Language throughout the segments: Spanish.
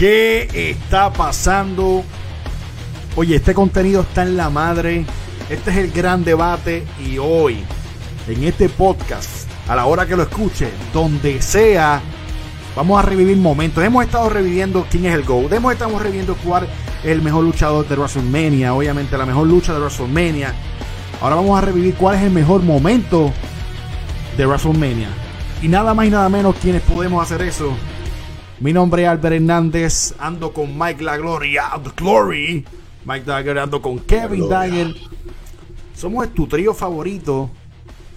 ¿Qué está pasando? Oye, este contenido está en la madre. Este es el gran debate y hoy, en este podcast, a la hora que lo escuche, donde sea, vamos a revivir momentos. Hemos estado reviviendo quién es el GOAT. Hemos estado reviviendo cuál es el mejor luchador de WrestleMania. Obviamente la mejor lucha de WrestleMania. Ahora vamos a revivir cuál es el mejor momento de WrestleMania. Y nada más y nada menos quienes podemos hacer eso. Mi nombre es Albert Hernández, ando con Mike La Gloria, The Glory. Mike Dagger, ando con Kevin Dagger. Somos tu trío favorito.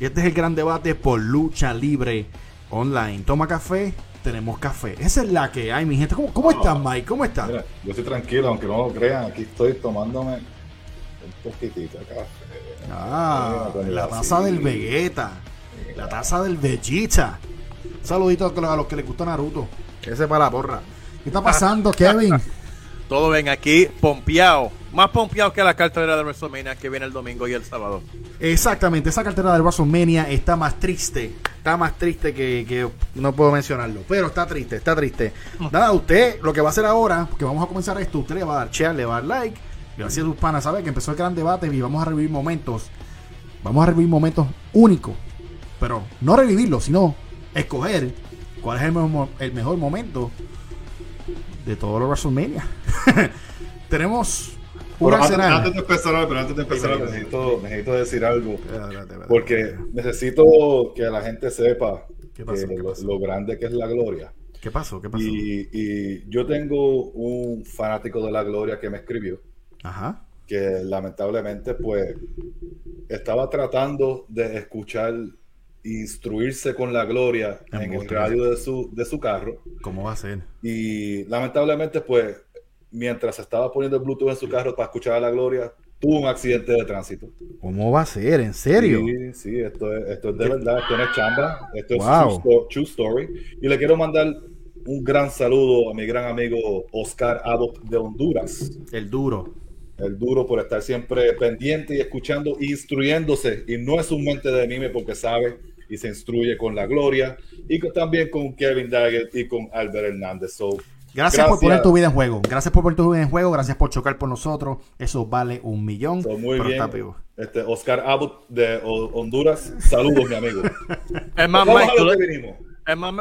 Y este es el gran debate por lucha libre online. Toma café, tenemos café. Esa es la que hay, mi gente. ¿Cómo, cómo estás, Mike? ¿Cómo estás? Mira, yo estoy tranquilo, aunque no lo crean. Aquí estoy tomándome un poquitito de café. Ah, la así. taza del Vegeta. La taza del Vegeta. Un saludito a los que les gusta Naruto. Ese para la porra. ¿Qué está pasando, Kevin? Todo ven aquí pompeado. Más pompeado que la cartelera de WrestleMania que viene el domingo y el sábado. Exactamente, esa cartera del WrestleMania está más triste. Está más triste que, que no puedo mencionarlo. Pero está triste, está triste. Nada, usted lo que va a hacer ahora, porque vamos a comenzar esto, usted le va a dar share, le va a dar like. Sus panas, ¿sabe? Que empezó el gran debate y vamos a revivir momentos. Vamos a revivir momentos únicos. Pero no revivirlos, sino escoger cuál es el mejor, el mejor momento de todos los WrestleMania. Tenemos un antes, arsenal. antes de empezar, pero antes de empezar, necesito, necesito decir algo. Espérate, espérate. Porque necesito que la gente sepa ¿Qué pasó? que ¿Qué lo, pasó? lo grande que es la gloria. ¿Qué pasó? ¿Qué pasó? Y, y yo tengo un fanático de la gloria que me escribió, Ajá. que lamentablemente pues estaba tratando de escuchar, instruirse con la gloria en el radio de su, de su carro. ¿Cómo va a ser? Y lamentablemente, pues, mientras estaba poniendo el Bluetooth en su carro para escuchar a la gloria, tuvo un accidente de tránsito. ¿Cómo va a ser? ¿En serio? Sí, sí, esto es, esto es de verdad, esto no es chamba, esto es true, true story. Y le quiero mandar un gran saludo a mi gran amigo Oscar Abbott de Honduras, El duro. el duro por estar siempre pendiente y escuchando e instruyéndose. Y no es un mente de mime porque sabe y se instruye con la gloria y con- también con Kevin Daggett y con Albert Hernández. So, Gracias, por poner tu vida en juego. Gracias por poner tu vida en juego. Gracias por chocar por nosotros. Eso vale un millón. So, muy bien. Este, Oscar Abbott de Ho- Honduras, saludos, mi amigo. Es más, Vamos Mike, tú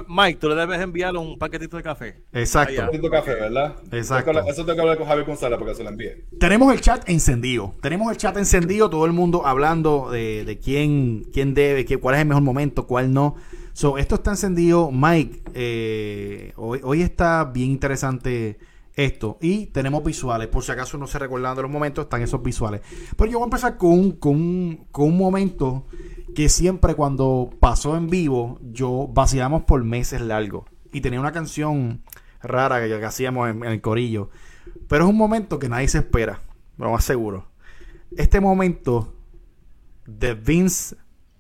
Mike, tú le debes enviar un paquetito de café. Exacto. Un poquito de café, ¿verdad? Exacto. Eso tengo que hablar con Javier González porque se lo envíe. Tenemos el chat encendido. Tenemos el chat encendido. Todo el mundo hablando de, de quién, quién debe, qué, cuál es el mejor momento, cuál no. So, esto está encendido. Mike, eh, hoy, hoy está bien interesante esto. Y tenemos visuales. Por si acaso no se recuerdan de los momentos, están esos visuales. Pero yo voy a empezar con un, con un, con un momento que siempre cuando pasó en vivo, yo vacilamos por meses largos. Y tenía una canción rara que, que hacíamos en, en el corillo. Pero es un momento que nadie se espera, lo más seguro. Este momento de Vince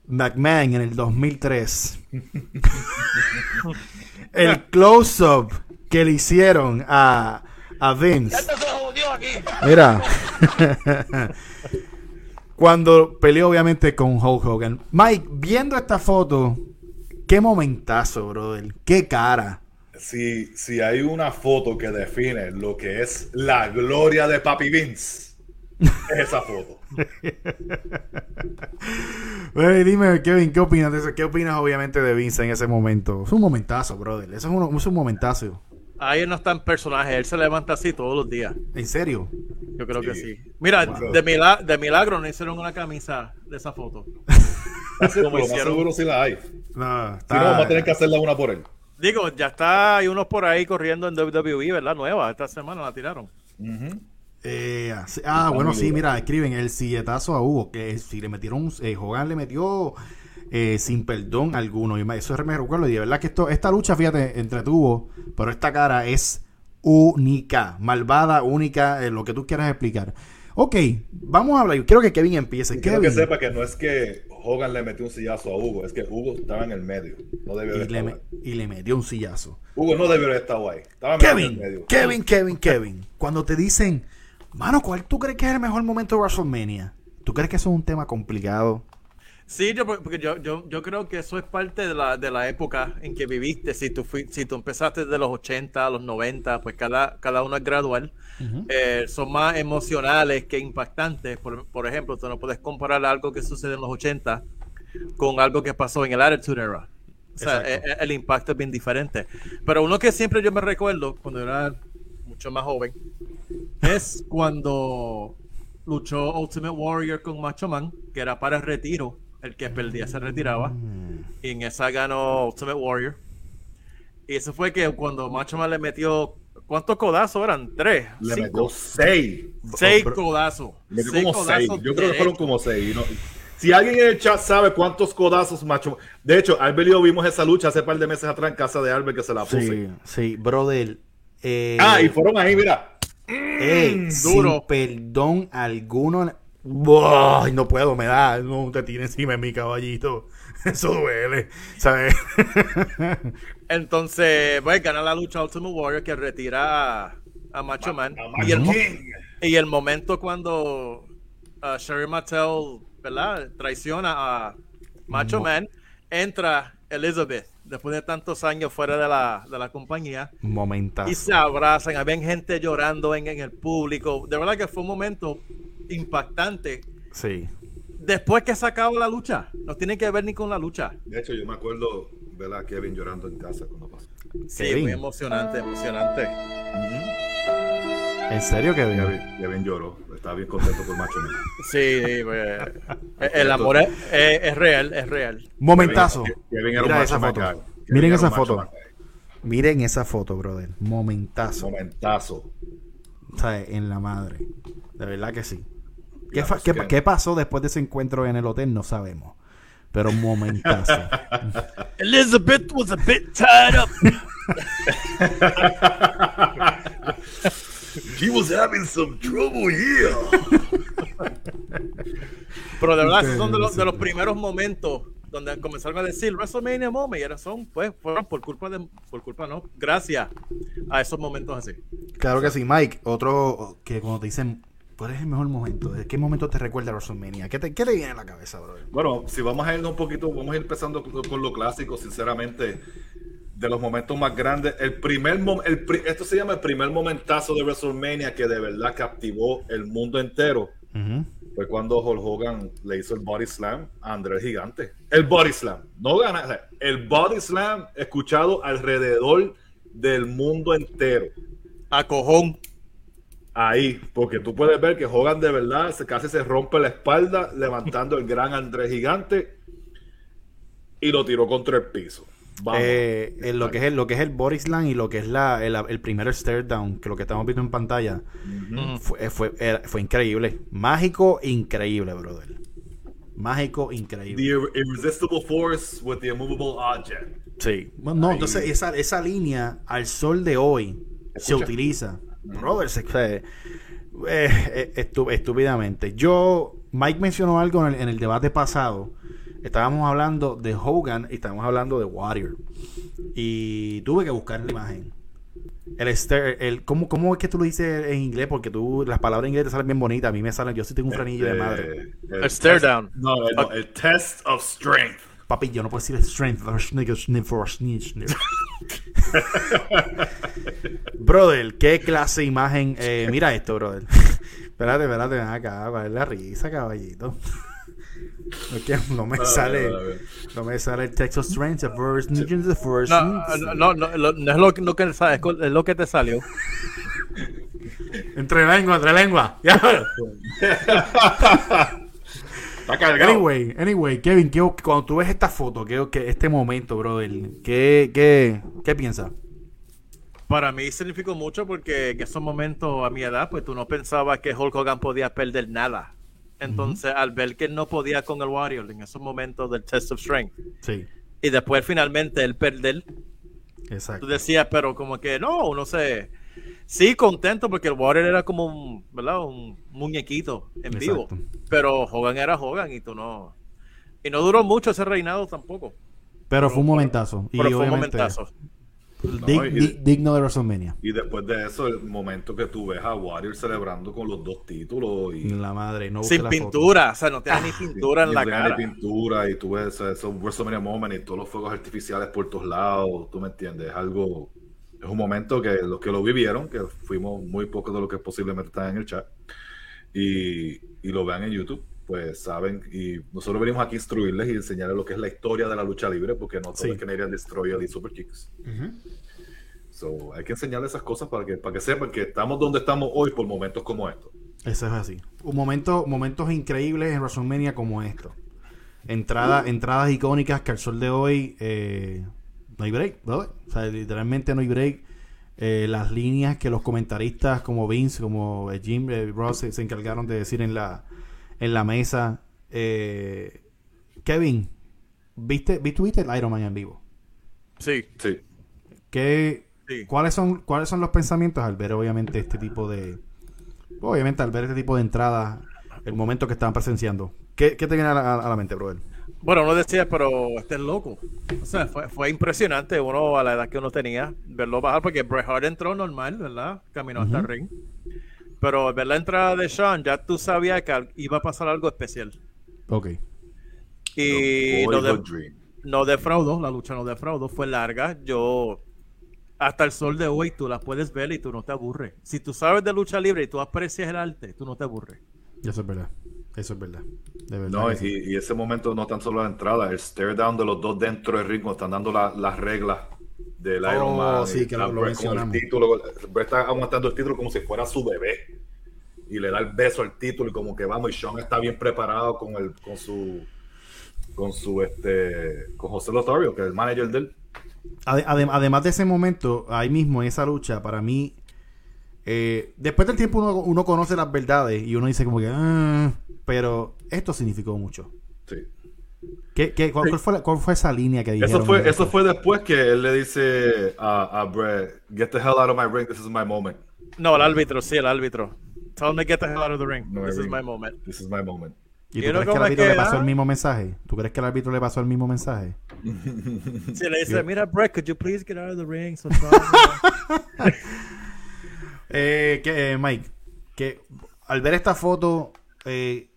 McMahon en el 2003. el close-up que le hicieron a, a Vince. Mira. Cuando peleó obviamente con Hulk Hogan. Mike, viendo esta foto, qué momentazo, brother. Qué cara. Si, si hay una foto que define lo que es la gloria de Papi Vince, es esa foto. Ey, dime, Kevin, ¿qué opinas de eso? ¿Qué opinas, obviamente, de Vince en ese momento? Es un momentazo, brother. Eso es un, es un momentazo. Ahí no está en personaje, él se levanta así todos los días. ¿En serio? Yo creo que Sí. Mira, Wow. de, mila- de milagro no hicieron una camisa de esa foto. Como lo más hicieron. seguro sí la hay. No, Si no, vamos a tener que hacerla una por él. Digo, ya está, hay unos por ahí corriendo en WWE, ¿verdad? Nueva, esta semana la tiraron. Eh, ah, bueno, sí, mira, escriben el silletazo a Hugo, que si le metieron, eh, Hogan le metió eh, sin perdón alguno. Y eso me recuerdo, y de verdad que esto, esta lucha, fíjate, entretuvo, pero esta cara es única, malvada, única, eh, lo que tú quieras explicar. Ok, vamos a hablar. Yo quiero que Kevin empiece. Quiero Kevin, que sepa que no es que Hogan le metió un sillazo a Hugo, es que Hugo estaba en el medio. No debió y, le, me- y le metió un sillazo. Hugo no debió haber estado ahí. Estaba metido en el Kevin, medio. Kevin, Kevin, Kevin. Cuando te dicen, mano, ¿cuál tú crees que es el mejor momento de WrestleMania? ¿Tú crees que eso es un tema complicado? Sí, yo, porque yo, yo, yo creo que eso es parte de la, de la época en que viviste. Si tú, fui, si tú empezaste de los 80 a los 90, pues cada, cada uno es gradual. Eh, son más emocionales que impactantes. Por, por ejemplo, tú no puedes comparar algo que sucede en los 80 con algo que pasó en el Attitude Era. O sea, Exacto. eh, el, impacto es bien diferente. Pero uno que siempre yo me recuerdo cuando era mucho más joven es cuando luchó Ultimate Warrior con Macho Man, que era para el retiro. El que perdía se retiraba. Y en esa ganó Ultimate Warrior. Y eso fue que cuando Macho Man le metió. ¿Cuántos codazos eran? Tres. Le cinco. metió seis. Seis Bro- codazos. Le metió Seis como seis. codazos Yo creo que fueron como seis. ¿no? Si alguien en el chat sabe cuántos codazos macho. De hecho, Albert y yo vimos esa lucha hace un par de meses atrás en casa de Albert que se la puse. Sí, sí, brother. eh, Ah, y fueron ahí, mira. eh, duro. Sin perdón alguno. Buah, no puedo, me da. No te tires encima de mi caballito. Eso duele, ¿sabes? Entonces, pues gana la lucha Ultimate Warrior que retira a, a Macho Man. a Macho y, el, y momento cuando uh, Sherry Mattel, ¿verdad? Traiciona a Macho Man, entra Elizabeth después de tantos años fuera de la, de la compañía Momentazo. y se abrazan. Había gente llorando en, en el público. De verdad que fue un momento impactante. Sí. Después que se acabó la lucha, no tiene que ver ni con la lucha. De hecho, yo me acuerdo, ¿verdad? Kevin llorando en casa cuando pasó. Sí, Kevin. muy emocionante, emocionante. ¿En serio que Kevin, Kevin lloró. Estaba bien contento por Macho Man. Sí, sí, pues, el amor es, es- es real, es real. Momentazo. Kevin, Kevin era un Mira esa foto. Kevin Miren esa macho foto. Miren esa foto, brother. Momentazo. Momentazo. ¿Sabes? En la madre. De verdad que sí. ¿Qué, Ya, fa- qué- que- qué pasó después de ese encuentro en el hotel? No sabemos. Pero momentazo. Elizabeth was a bit tied up. He was having some trouble here. Pero de verdad, esos son de los, de los primeros momentos donde comenzaron a decir WrestleMania Moment y ahora son, pues, fueron por culpa de, por culpa no, gracias a esos momentos así. claro que sí, Mike. Otro que cuando te dicen, ¿cuál es el mejor momento? ¿De qué momento te recuerda a WrestleMania? ¿Qué te, qué te viene a la cabeza, brother? Bueno, si vamos a ir un poquito, vamos a ir empezando con, con lo clásico, sinceramente, de los momentos más grandes. El primer mom- el esto se llama el primer momentazo de WrestleMania que de verdad captivó el mundo entero. Ujú. Fue cuando Hulk Hogan le hizo el body slam a André el Gigante. El body slam, no gana, o sea, el body slam escuchado alrededor del mundo entero. A cojón. Ahí, porque tú puedes ver que Hogan de verdad se, casi se rompe la espalda levantando el gran Andrés Gigante y lo tiró contra el piso. Vamos. Eh, en lo que es el, lo que es el body slam y lo que es la, el, el primer stare down, que lo que estamos viendo en pantalla, fue, fue, era- fue increíble. Mágico, increíble, brother. Mágico, increíble. The ir- irresistible force with the immovable object. Sí. Bueno, no, Ahí. entonces esa, esa línea al sol de hoy se utiliza. Brother, se, se- eh, eh, estu- estúpidamente. Yo, Mike mencionó algo en el, en el debate pasado. Estábamos hablando de Hogan y estábamos hablando de Warrior. Y tuve que buscar la imagen. El, el ¿cómo, ¿Cómo es que tú lo dices en inglés? Porque tú, las palabras en inglés te salen bien bonitas. A mí me salen, yo sí tengo un frenillo de madre. Eh, El stare test- down. No, el, no, el test of strength. Papi, yo no puedo decir strength. brother, qué clase de imagen. Eh, mira esto, brother. espérate, espérate, ven acá. ¿Cuál es la risa, caballito? No, es que no me sale. No me sale el text of strength. The first, the first. No, no, no, no, no es lo, que- lo que sa- es co- es lo que te salió. Entre lengua, entre lengua. Ya. Está cargado. Anyway, anyway, Kevin, ¿qué- cuando tú ves esta foto, ¿qué, qué- este momento, brother, ¿qué, qué, qué piensas? Para mí significó mucho porque en esos momentos a mi edad, pues tú no pensabas que Hulk Hogan podía perder nada. Entonces, al ver que él no podía con el Warrior en esos momentos del Test of Strength, Sí, y después finalmente él perder, tú exacto. decías, pero como que no, uno se... Sí, contento porque el Warrior era como un, ¿verdad? Un muñequito en vivo. Exacto. Pero Hogan era Hogan y tú no... Y no duró mucho ese reinado tampoco. Pero fue un momentazo. Y Pero fue un momentazo. Dig- y- di- digno de WrestleMania. Y después de eso, el momento que tú ves a Warrior celebrando con los dos títulos y La madre, no Sin la foto. pintura, o sea, no tiene ni pintura en y la no tiene cara. ni pintura y tú ves esos WrestleMania moment y todos los fuegos artificiales por todos lados, tú me entiendes, es algo, es un momento que los que lo vivieron, que fuimos muy pocos de los que posiblemente están en el chat y, y lo vean en YouTube, pues saben, y nosotros venimos aquí a instruirles y enseñarles lo que es la historia de la lucha libre, porque no todo Sí. es Canadian Destroyer y Super Kicks. So, hay que enseñarles esas cosas para que, para que sepan que estamos donde estamos hoy por momentos como estos. Eso es así. Un momento, momentos increíbles en WrestleMania como esto. Entrada, Entradas icónicas que al sol de hoy eh, no hay break, brother. O sea, literalmente no hay break. Eh, las líneas que los comentaristas como Vince, como eh, Jim eh, Ross se, se encargaron de decir en la, en la mesa. Eh, Kevin, ¿viste, ¿viste, viste el Iron Man en vivo? Sí, Sí. ¿Qué, Sí. ¿cuáles, son, ¿Cuáles son los pensamientos al ver obviamente este tipo de... Obviamente al ver este tipo de entradas, el momento que estaban presenciando. ¿Qué, qué te viene a la, a la mente, brother? Bueno, uno decía, pero este es loco. O sea, fue, fue impresionante uno a la edad que uno tenía verlo bajar, porque Bret Hart entró normal, ¿verdad? Caminó hasta el ring. Pero al ver la entrada de Sean, ya tú sabías que iba a pasar algo especial. Ok. Y no, de- no defraudó, la lucha no defraudó, fue larga. Yo, hasta el sol de hoy, tú la puedes ver y tú no te aburres. Si tú sabes de lucha libre y tú aprecias el arte, tú no te aburres. Eso es verdad. Eso es verdad. De verdad. No, y, ese momento no tan solo la entrada, el stare down de los dos dentro del cuando están dando la- las reglas del Oh, Iron Man. sí, que lo- lo con el mencionamos. título, está aguantando el título como si fuera su bebé. Y le da el beso al título y como que vamos, y Sean está bien preparado con el, con su con su este con José Lotario, que es el manager de él. Ade- adem- además de ese momento, ahí mismo en esa lucha, para mí, eh, después del tiempo uno, uno conoce las verdades y uno dice como que, "Ah", pero esto significó mucho. Sí. ¿Qué, qué- cuál, cuál fue la- cuál fue esa línea que dijeron? Eso fue, eso fue después que él le dice a, a Bret, get the hell out of my ring, this is my moment. No, el árbitro, sí, el árbitro. Tell him to get the hell out of the ring. No, This is ring. my moment. This is my moment. ¿Y tú ¿Y crees que es árbitro que le pasó el mismo mensaje? ¿Tú crees que el árbitro le pasó el mismo mensaje? Sí, le dice, mira, Brett, could you please get out of the ring? So strong?" Eh, que, eh, Mike, que al ver esta foto, eh,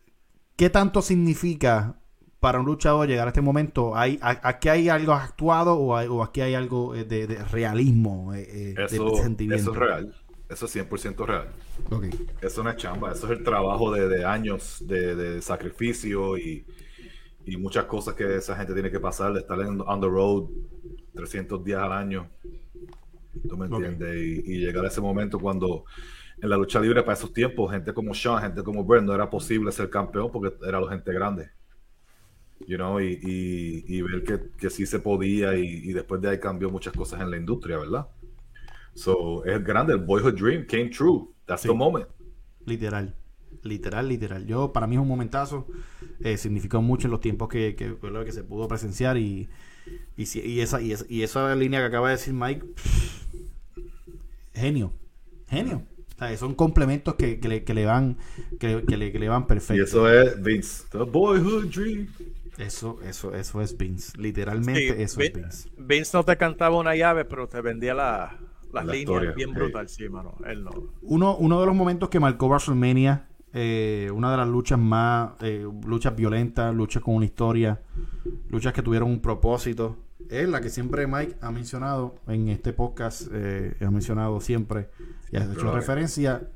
¿qué tanto significa para un luchador llegar a este momento? ¿Hay, a- ¿Aquí hay algo actuado o, hay- o aquí hay algo eh, de, de realismo, eh, eh, Eso, de sentimiento? eso es real. Eso es 100% real. Eso no es chamba. Eso es el trabajo de, de años de, de sacrificio y, y muchas cosas que esa gente tiene que pasar, de estar en, on the road 300 días al año. ¿Tú me entiendes? Y, y llegar a ese momento cuando en la lucha libre para esos tiempos, gente como Sean, gente como Brent, no era posible ser campeón porque era la gente grande. You know, y, y- y ver que, que sí se podía y, y después de ahí cambió muchas cosas en la industria, ¿verdad? So, es grande, el boyhood dream came true. That's Sí. the moment. Literal. Literal, literal. Yo, para mí es un momentazo. eh, significó mucho en los tiempos que, que, que, que se pudo presenciar y, y, si- y esa, y, esa, y esa línea que acaba de decir Mike, pff, genio. Genio. Son complementos que, que, le, que le van que, que le, que le van Y perfecto. eso es Vince, the boyhood dream. Eso, eso, eso es Vince. Literalmente Sí, eso es Vin- Vince. Vince no te cantaba una llave, pero te vendía la- las La líneas historia, bien sí. brutal, sí, mano. Él no. Uno, uno de los momentos que marcó WrestleMania, eh, una de las luchas más, eh, luchas violentas, luchas con una historia, luchas que tuvieron un propósito, es la que siempre Mike ha mencionado en este podcast, eh, ha mencionado siempre y ha hecho referencia,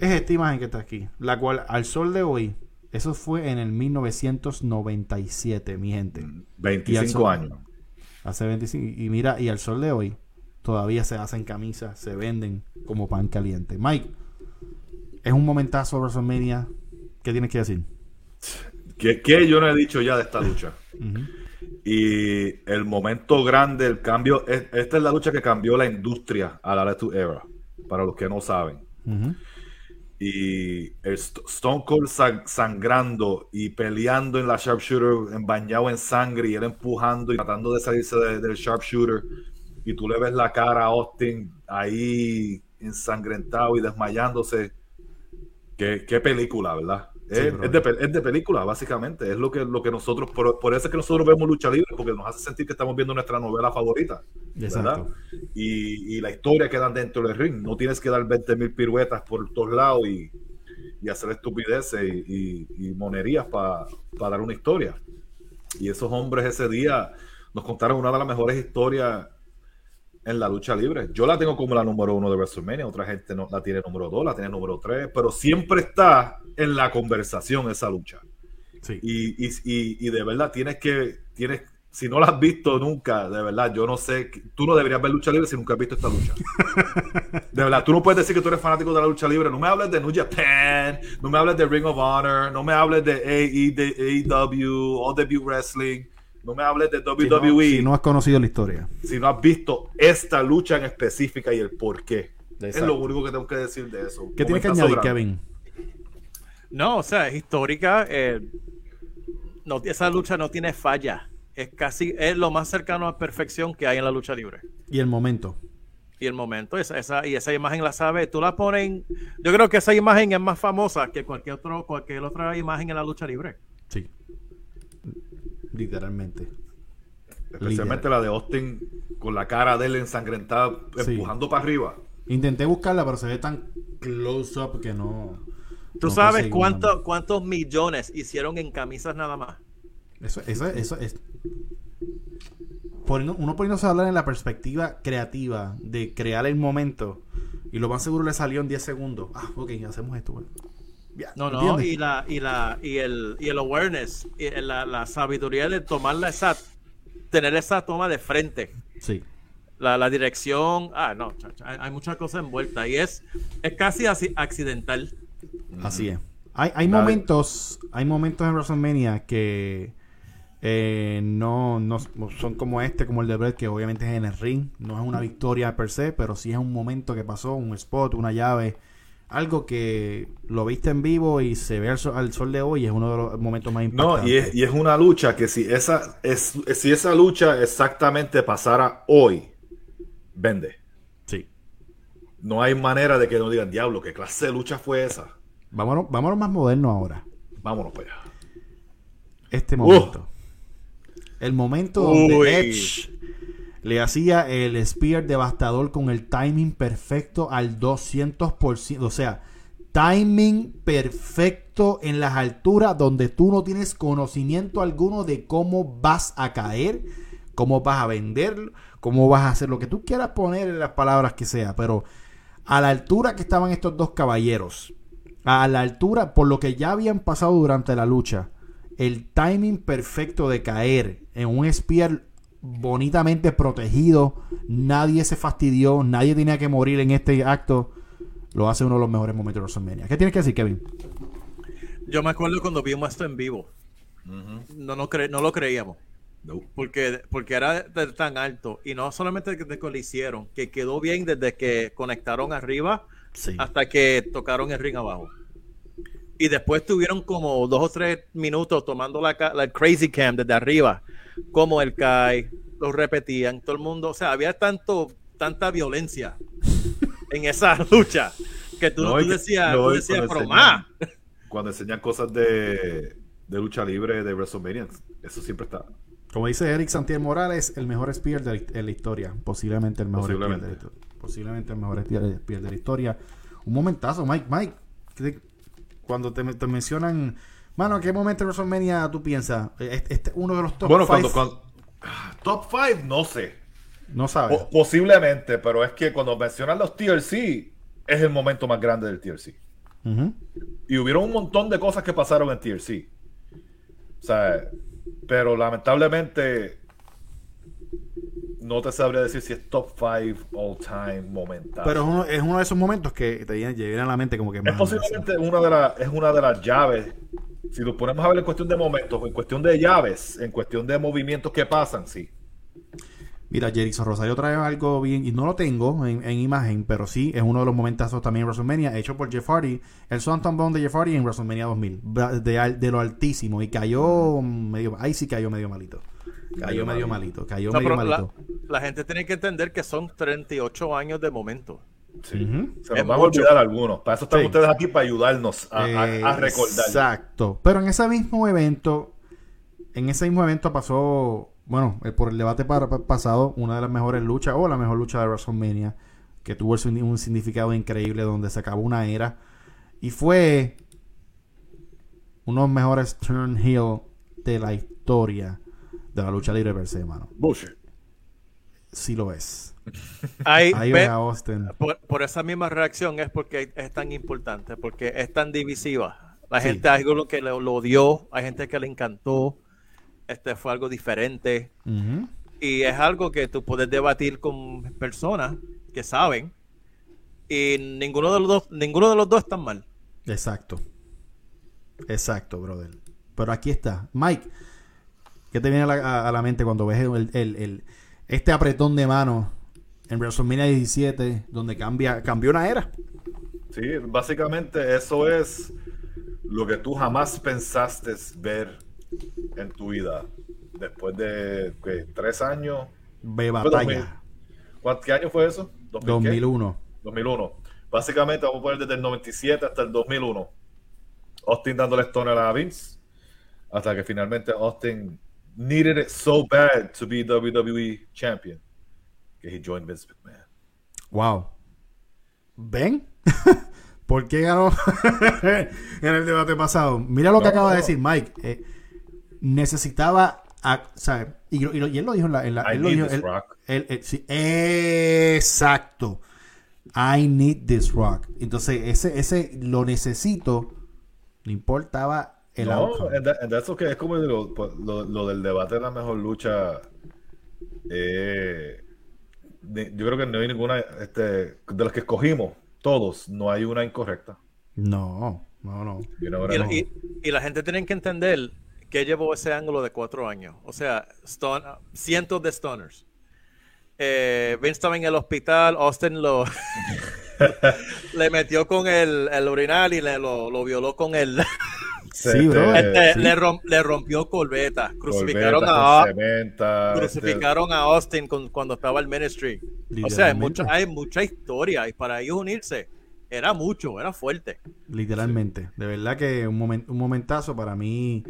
es esta imagen que está aquí, la cual al sol de hoy, eso fue en el 1997, mi gente. Y al 25 sol- años. Hace 25. Y mira, y al sol de hoy, todavía se hacen camisas, se venden como pan caliente. Mike, es un momentazo WrestleMania. ¿Qué tienes que decir? ¿Qué, qué yo no he dicho ya de esta lucha? Y el momento grande, el cambio, es- esta es la lucha que cambió la industria a la Attitude Era, para los que no saben. Y el Stone Cold sang- sangrando y peleando en la sharpshooter, en- bañado en sangre y él empujando y tratando de salirse de- del sharpshooter. Y tú le ves la cara a Austin ahí ensangrentado y desmayándose. Qué, qué película, ¿verdad? Es, es de, es de película, básicamente. Es lo que, lo que nosotros, por, por eso es que nosotros vemos lucha libre, porque nos hace sentir que estamos viendo nuestra novela favorita. ¿verdad? Y, y la historia que dan dentro del ring. No tienes que dar 20 mil piruetas por todos lados y, y hacer estupideces y, y- monerías para dar una historia. Y esos hombres ese día nos contaron una de las mejores historias en la lucha libre. Yo la tengo como la número uno de WrestleMania, otra gente no, la tiene número dos, la tiene número tres, pero siempre está en la conversación esa lucha. Sí. Y, y, y, y de verdad tienes que, tienes, si no la has visto nunca, de verdad, yo no sé, tú no deberías ver lucha libre si nunca has visto esta lucha. De verdad, tú no puedes decir que tú eres fanático de la lucha libre. No me hables de New Japan, no me hables de Ring of Honor, no me hables de AE, de AEW, OW Wrestling, no me hables de Si no, WWE si no has conocido la historia. si no has visto esta lucha en específica y el por qué. Es lo único que tengo que decir de eso. ¿Qué tienes que añadir. Kevin? No, o sea, es histórica. eh, no, esa lucha no tiene falla. Es casi, es lo más cercano a perfección que hay en la lucha libre. Y el momento. Y el momento, esa, esa, y esa imagen la sabe, tú la pones, en- yo creo que esa imagen es más famosa que cualquier otro, cualquier otra imagen en la lucha libre. Sí. Literalmente. Especialmente la de Austin con la cara de él ensangrentada, Sí. empujando para arriba. Intenté buscarla, pero se ve tan close up que no. ¿Tú no sabes cuánto, cuántos millones hicieron en camisas nada más? Eso, eso, eso es. Poniendo- uno poniéndose a hablar en la perspectiva creativa de crear el momento, y lo más seguro le salió en 10 segundos. Ah, ok, hacemos esto. güey. No, no, ¿entiendes? y la, y la, y el, y el awareness, y la, la sabiduría de tomarla esa, tener esa toma de frente. Sí. La, la dirección, ah, no, chacha, hay, hay muchas cosas envueltas y es, es casi así accidental. Así es. Hay, hay momentos, hay momentos en WrestleMania que eh, no, no son como este, como el de Brett, que obviamente es en el ring. No es una victoria per se, pero sí es un momento que pasó, un spot, una llave. Algo que lo viste en vivo y se ve al sol, al sol de hoy. Es uno de los momentos más No, importantes. y es, y es una lucha que si esa, es, si esa lucha exactamente pasara hoy, vende. No hay manera de que no digan, diablo, ¿qué clase de lucha fue esa? Vámonos, vámonos más moderno ahora. Vámonos para allá. Este momento. El momento donde. Edge le hacía el spear devastador con el timing perfecto al 200%. O sea, timing perfecto en las alturas donde tú no tienes conocimiento alguno de cómo vas a caer, cómo vas a vender, cómo vas a hacer lo que tú quieras poner en las palabras que sea. Pero a la altura que estaban estos dos caballeros, a la altura por lo que ya habían pasado durante la lucha, el timing perfecto de caer en un spear bonitamente protegido, nadie se fastidió, nadie tenía que morir en este acto, lo hace uno de los mejores momentos de WrestleMania. ¿Qué tienes que decir, Kevin? Yo me acuerdo cuando vimos esto en vivo. no, no, cre- no lo creíamos. No. Porque, porque era de- de tan alto. Y no solamente desde que lo hicieron, que quedó bien desde que conectaron arriba Sí. hasta que tocaron el ring abajo. Y después tuvieron como dos o tres minutos tomando la, la crazy cam desde arriba, como el Kai, lo repetían, todo el mundo, o sea, había tanto, tanta violencia en esa lucha que tú, No, tú decías, no, tú y decías, cuando pero enseñan- más. Cuando enseñan cosas de, de lucha libre de WrestleMania, eso siempre está. Como dice Eric Santiago Morales, el mejor spear de la, historia. Posiblemente el mejor spear de la Posiblemente. historia. Posiblemente el mejor spear, de la historia. Un momentazo, Mike. Mike, ¿qué- cuando te, te mencionan... Mano, ¿en qué momento de WrestleMania tú piensas? Este, este es uno de los top bueno, five. cuando, cuando- ah, Top 5, no sé. No sabes. Po- posiblemente, pero es que cuando mencionan los TLC, es el momento más grande del TLC. Y hubieron un montón de cosas que pasaron en TLC. O sea, pero lamentablemente no te sabría decir si es top 5 all time momental. Pero es uno, es uno de esos momentos que te llegan, a la mente como que... es posiblemente una de, las es una de las llaves. Si lo ponemos a ver en cuestión de momentos, en cuestión de llaves, en cuestión de movimientos que pasan, sí. Mira, Jerickson Rosario trae algo bien, y no lo tengo en, en imagen, pero sí es uno de los momentazos también en WrestleMania, hecho por Jeff Hardy, el Swanton Bone de Jeff Hardy en WrestleMania 2000, Bra- de, lo altísimo, y cayó medio, ahí sí cayó medio malito, cayó medio malito. cayó No, medio la, malito. la gente tiene que entender que son 38 años de momento. Sí. Se nos van a olvidar algunos. Para eso están Sí. ustedes aquí, para ayudarnos a, a- a recordar. Exacto. Pero en ese mismo evento, en ese mismo evento pasó, bueno, eh, por el debate para- pa- pasado, una de las mejores luchas, o la mejor lucha de WrestleMania, que tuvo el un significado increíble donde se acabó una era. Y fue uno de los mejores turn heel de la historia de la lucha libre per se, hermano. Bullshit. Sí lo es. Ahí, Ahí ve- ve a Austin. por, por esa misma reacción es porque es tan importante, porque es tan divisiva. La Sí. gente hay algo que lo, lo odió, hay gente que le encantó, este fue algo diferente. Y es algo que tú puedes debatir con personas que saben. Y ninguno de los dos, ninguno de los dos están mal. Exacto. Exacto, brother. Pero aquí está. Mike, ¿qué te viene a la, a- a la mente cuando ves el, el- el- este apretón de mano en WrestleMania 17 donde cambia, cambió una era? Sí, básicamente eso es lo que tú jamás pensaste ver en tu vida. Después de ¿qué? tres años. Ve batalla. ¿Cuánto, ¿Qué año fue eso? ¿2000 qué? 2001. 2001. Básicamente vamos a poner desde el 97 hasta el 2001. Austin dándole stoner a Vince. Hasta que finalmente Austin needed it so bad to be WWE champion. Que he joined Vince McMahon. Wow. ¿Ven? ¿Por qué ganó en el debate pasado? Mira lo que No, acaba de decir Mike. Eh, necesitaba, a- ¿sabes? Y, lo- y y él lo dijo en la... en la- I él lo dijo- this él- rock. él- él- sí, exacto. I need this rock. Entonces, ese, ese lo necesito. No importaba el no, outcome. and, that- and that's okay. Es como digo, pues, lo, lo del debate de la mejor lucha. eh, de- yo creo que no hay ninguna. Este, de los que escogimos, todos, no hay una incorrecta. No, no, no. Y la gente tiene que entender que llevó ese ángulo de cuatro años. O sea, cientos de stunners. Eh, Vince estaba en el hospital, Austin lo le metió con el, el urinal y le, lo, lo violó con el Sí, bro. Este, sí. le, rom- le rompió corbetas. Crucificaron Corbeta, a cementa, este, crucificaron a Austin con- cuando estaba el ministry. O sea, hay mucha, hay mucha historia y para ellos unirse era mucho, era fuerte. Literalmente. De verdad que un, momen- un momentazo para mí.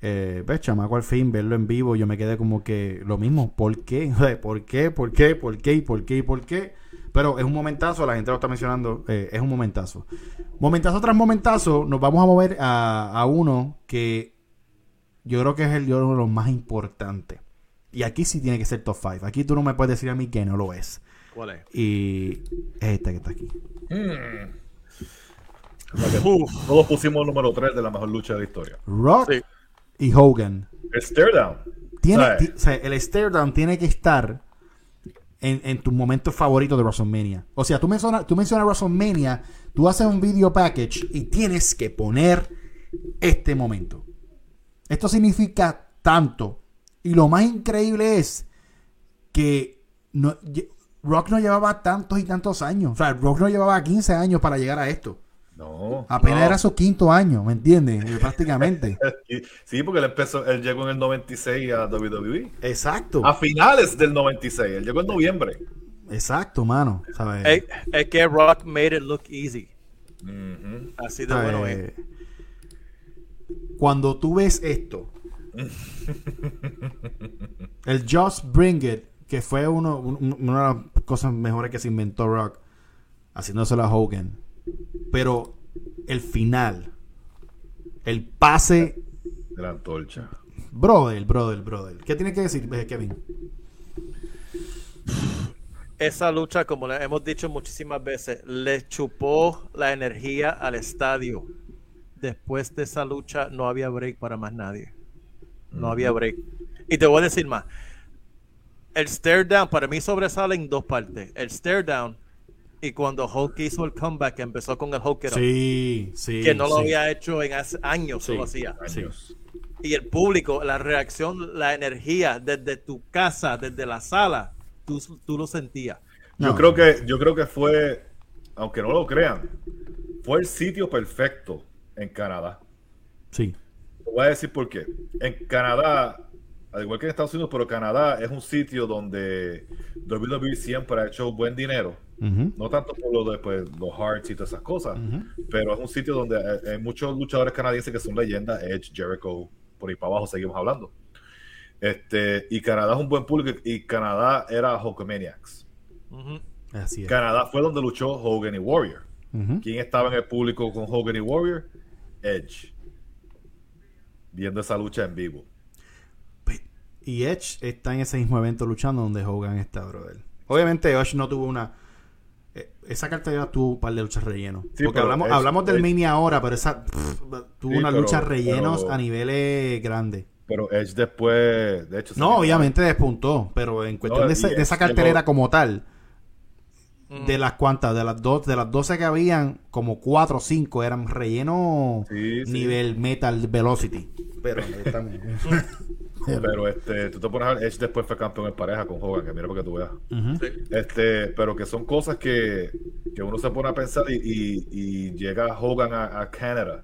Eh, ves, chamaco, al fin verlo en vivo, yo me quedé como que lo mismo. ¿Por qué? ¿Por qué? ¿Por qué? ¿Por qué? ¿Y por qué? ¿Y por qué? Pero es un momentazo, la gente lo está mencionando, eh, es un momentazo. Momentazo tras momentazo, nos vamos a mover a, a uno que yo creo que es el de uno de los más importantes. Y aquí sí tiene que ser top 5. Aquí tú no me puedes decir a mí que no lo es. ¿Cuál es? Y es este que está aquí. Uf, Todos pusimos el número 3 de la mejor lucha de la historia. Rock Sí. Y Hogan. El stare down. Tiene, el stare down tiene que estar en, en tus momentos favoritos de WrestleMania. O sea, tú mencionas, tú mencionas WrestleMania, tú haces un video package y tienes que poner este momento. Esto significa tanto. Y lo más increíble es que no, Rock no llevaba tantos y tantos años. O sea, Rock no llevaba 15 años para llegar a esto. No. Apenas no. era su quinto año, ¿me entiendes? Eh, Prácticamente. Sí, porque él empezó, él llegó en el 96 a WWE. Exacto. A finales del 96, él llegó en noviembre. Exacto, mano. ¿sabes? es, es que Rock made it look easy. Así de bueno es. Cuando tú ves esto, el Just Bring It, que fue uno, un- una de las cosas mejores que se inventó Rock, haciéndoselo a Hogan, pero el final, el pase, De la antorcha. brother, brother, brother. ¿Qué tiene que decir eh, Kevin? Esa lucha, como le hemos dicho muchísimas veces, le chupó la energía al estadio. Después de esa lucha no había break para más nadie. No había break. Y te voy a decir más. El stare down para mí sobresale en dos partes. El stare down y cuando Hulk hizo el comeback empezó con el Hulk it Sí, sí. que no lo sí. había hecho en hace años, Sí. lo hacía. Años. Y el público, la reacción, la energía desde tu casa, desde la sala, tú, tú lo sentías. Yo creo que, yo creo que fue, aunque no lo crean, fue el sitio perfecto en Canadá. Sí. Te voy a decir por qué. En Canadá, al igual que en Estados Unidos, pero Canadá es un sitio donde WWE siempre ha hecho buen dinero. No tanto por lo de pues, los Hearts y todas esas cosas, pero es un sitio donde hay, hay muchos luchadores canadienses que son leyendas, Edge, Jericho, por ahí para abajo seguimos hablando. Este, y Canadá es un buen público y Canadá era Hulkamaniacs. Así es. Canadá fue donde luchó Hogan y Warrior. ¿Quién estaba en el público con Hogan y Warrior? Edge. Viendo esa lucha en vivo. Y Edge está en ese mismo evento luchando donde Hogan está, brother. Obviamente Edge no tuvo una... eh, Esa cartelera tuvo un par de luchas rellenos. Sí, Porque hablamos, Edge- hablamos del Edge- Mania ahora, pero esa pff, tuvo Sí, unas pero- luchas rellenos pero- a niveles grandes. Pero Edge después, de hecho... No, obviamente despuntó, pero en cuestión No, de, esa, de esa Edge cartelera llegó- como tal, Mm. de las cuantas, de las dos, de las 12 que habían, como 4 o 5 eran relleno Sí, sí. nivel Metal Velocity. Pero estamos- Pero este, tú te pones a ver, Edge después fue campeón en pareja con Hogan, que mira para que tú veas. Sí. Este, pero que son cosas que, que uno se pone a pensar y, y- y llega Hogan a, a Canadá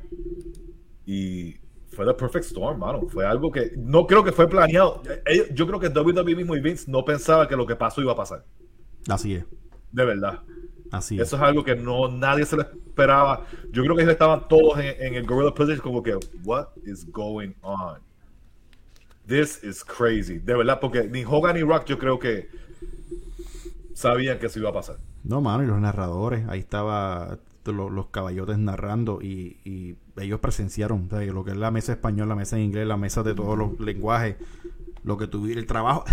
y fue The Perfect Storm, mano. Fue algo que no creo que fue planeado. Ellos- yo creo que WWE mismo y Vince no pensaba que lo que pasó iba a pasar. Así es, De verdad. así es. Eso es algo que no nadie se lo esperaba. Yo creo que ellos estaban todos en, en el Gorilla Position como que, what is going on? This is crazy. De verdad, porque ni Hogan ni Rock yo creo que sabían que eso iba a pasar. No, mano, y los narradores, ahí estaba lo- los, caballotes narrando y, ellos presenciaron lo que es la mesa español, la mesa en inglés, la mesa de todos los lenguajes, lo que tuvieron, el trabajo,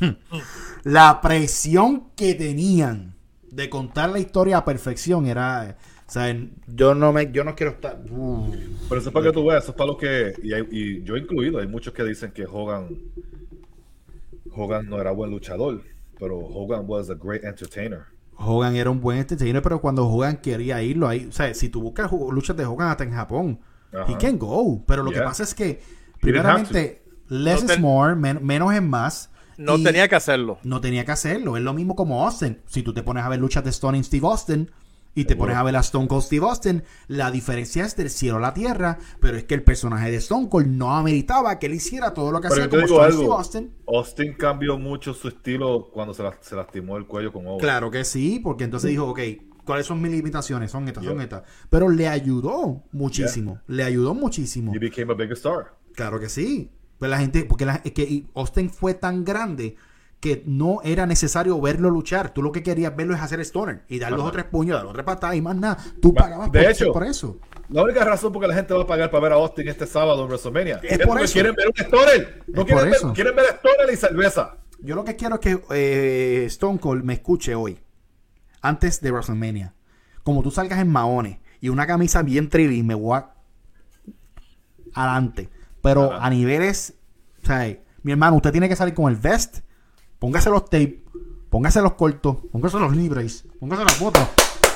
la presión que tenían de contar la historia a perfección era, o sea, yo no me, yo no quiero estar, uh, Pero eso es para que tú veas, eso es para los que, y, hay- y yo incluido, hay muchos que dicen que Hogan, Hogan no era buen luchador, pero Hogan was a great entertainer. Hogan era un buen entertainer, pero cuando Hogan quería irlo ahí, o sea, si tú buscas luchas de Hogan hasta en Japón, he can go. Pero lo que pasa es que, primeramente, less No is more, men- menos es más. No tenía que hacerlo. No tenía que hacerlo. Es lo mismo como Austin. Si tú te pones a ver luchas de Stone y Steve Austin y te pones a ver a Stone Cold Steve Austin, la diferencia es del cielo a la tierra, pero es que el personaje de Stone Cold no ameritaba que él hiciera todo lo que Pero hacía como Stone Steve Austin. Austin cambió mucho su estilo cuando se, la- se lastimó el cuello con Hogan. Claro que sí, porque entonces dijo, ok, ¿cuáles son mis limitaciones? Son estas, son estas. Pero le ayudó muchísimo, le ayudó muchísimo. He became a big star. Claro que sí. Pues la gente, porque la- es que Austin fue tan grande que no era necesario verlo luchar. Tú lo que querías verlo es hacer stoner y dar dos Ajá. o tres puños, dar otra patada y más nada. Tú pagabas de por, hecho, por eso. La única razón por la gente va a pagar para ver a Austin este sábado en WrestleMania Es es, por eso. quieren ver un stoner. No quieren ver, quieren ver stoner y cerveza. Yo lo que quiero es que eh, Stone Cold me escuche hoy, antes de WrestleMania. Como tú salgas en maones y una camisa bien trivi, me voy a... adelante. Pero Ajá. a niveles, o sea, mi hermano, usted tiene que salir con el vest, póngase los tape, póngase los cortos, póngase los libres, póngase las fotos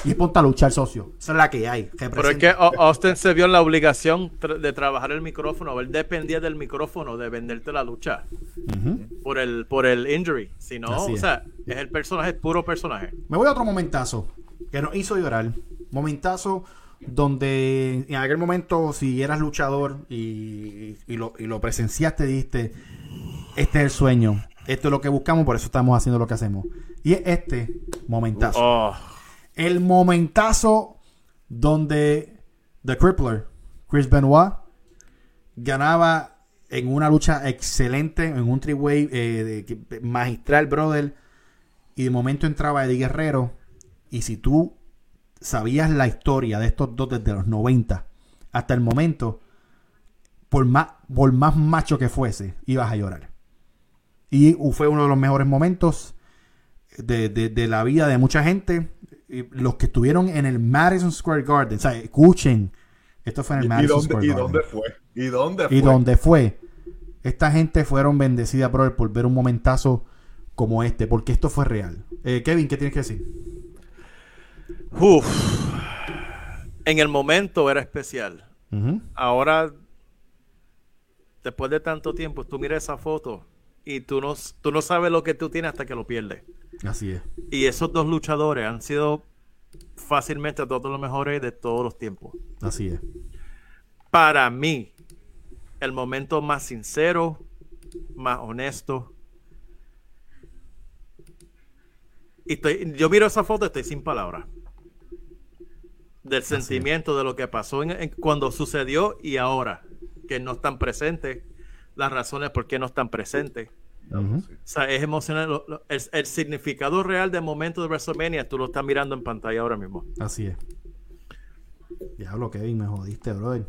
y ponte a luchar, socio. Esa es la que hay. Pero es que Au- Austin se vio en la obligación de trabajar el micrófono. Él dependía del micrófono de venderte la lucha por el por el injury. Si no, Así o es. sea, es el personaje, es puro personaje. Me voy a otro momentazo que nos hizo llorar. Momentazo donde en aquel momento, si eras luchador y, y lo, y lo presenciaste, dijiste: Este es el sueño, esto es lo que buscamos, por eso estamos haciendo lo que hacemos. Y es este momentazo. Oh, El momentazo donde The Crippler, Chris Benoit, ganaba en una lucha excelente, en un three-way eh, magistral, brother. Y de momento entraba Eddie Guerrero. Y si tú sabías la historia de estos dos desde los 90 hasta el momento, por más, por más macho que fuese, ibas a llorar. Y fue uno de los mejores momentos de, de- de la vida de mucha gente. Y Los que estuvieron en el Madison Square Garden. O sea, escuchen. Esto fue en el ¿Y Madison dónde, Square ¿Y Garden. dónde fue? ¿Y dónde fue? Y donde fue. Esta gente fueron bendecidas, brother, por ver un momentazo como este. Porque esto fue real. Eh, Kevin, ¿qué tienes que decir? uf. En el momento era especial. Ujú. Ahora, después de tanto tiempo, tú miras esa foto y tú no, tú no sabes lo que tú tienes hasta que lo pierdes. Así es. Y esos dos luchadores han sido fácilmente dos de los mejores de todos los tiempos. Así es. Para mí, el momento más sincero, más honesto. Y estoy, yo miro esa foto y estoy sin palabras. Del sentimiento de lo que pasó en, en- cuando sucedió y ahora, que no están presentes, las razones por qué no están presentes. O sea, es emocional. lo- lo- el, el significado real del momento de WrestleMania, tú lo estás mirando en pantalla ahora mismo. Así es. Diablo, Kevin, me jodiste, brother.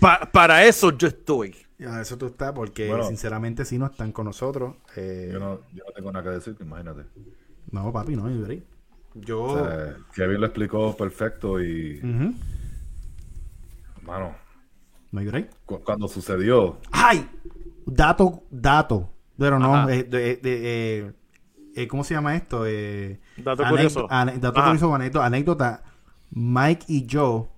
Pa- para eso yo estoy. Ya, eso tú estás, porque Bueno. sinceramente si no están con nosotros. eh, Yo, no, yo no tengo nada que decir, imagínate. no, papi, no, yo break. Yo. O sea, Kevin lo explicó perfecto y, mano, No hay break. cu- cuando sucedió, ¡Ay! Dato, dato. Pero no, eh, de- de- eh, eh, ¿cómo se llama esto? Eh, Dato anécdota- curioso. dato Ajá. curioso, anécdota, anécdota. Mike y yo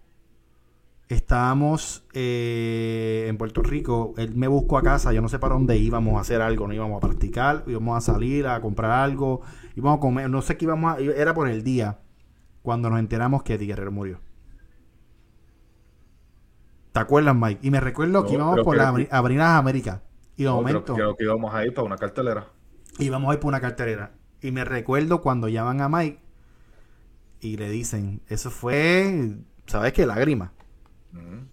estábamos eh, en Puerto Rico. Él me buscó a casa. Yo no sé para dónde íbamos a hacer algo. No íbamos a practicar. Íbamos a salir a comprar algo. Íbamos a comer. No sé qué íbamos a. Era por el día. Cuando nos enteramos que Eddie Guerrero murió. ¿Te acuerdas, Mike? Y me recuerdo que No, íbamos por que- la Aveni- Avenida América. Y de no, creo, momento creo que íbamos a ir para una cartelera. íbamos a ir por una carterera. Y me recuerdo cuando llaman a Mike y le dicen, eso fue, ¿sabes qué? Lágrima. Ujú.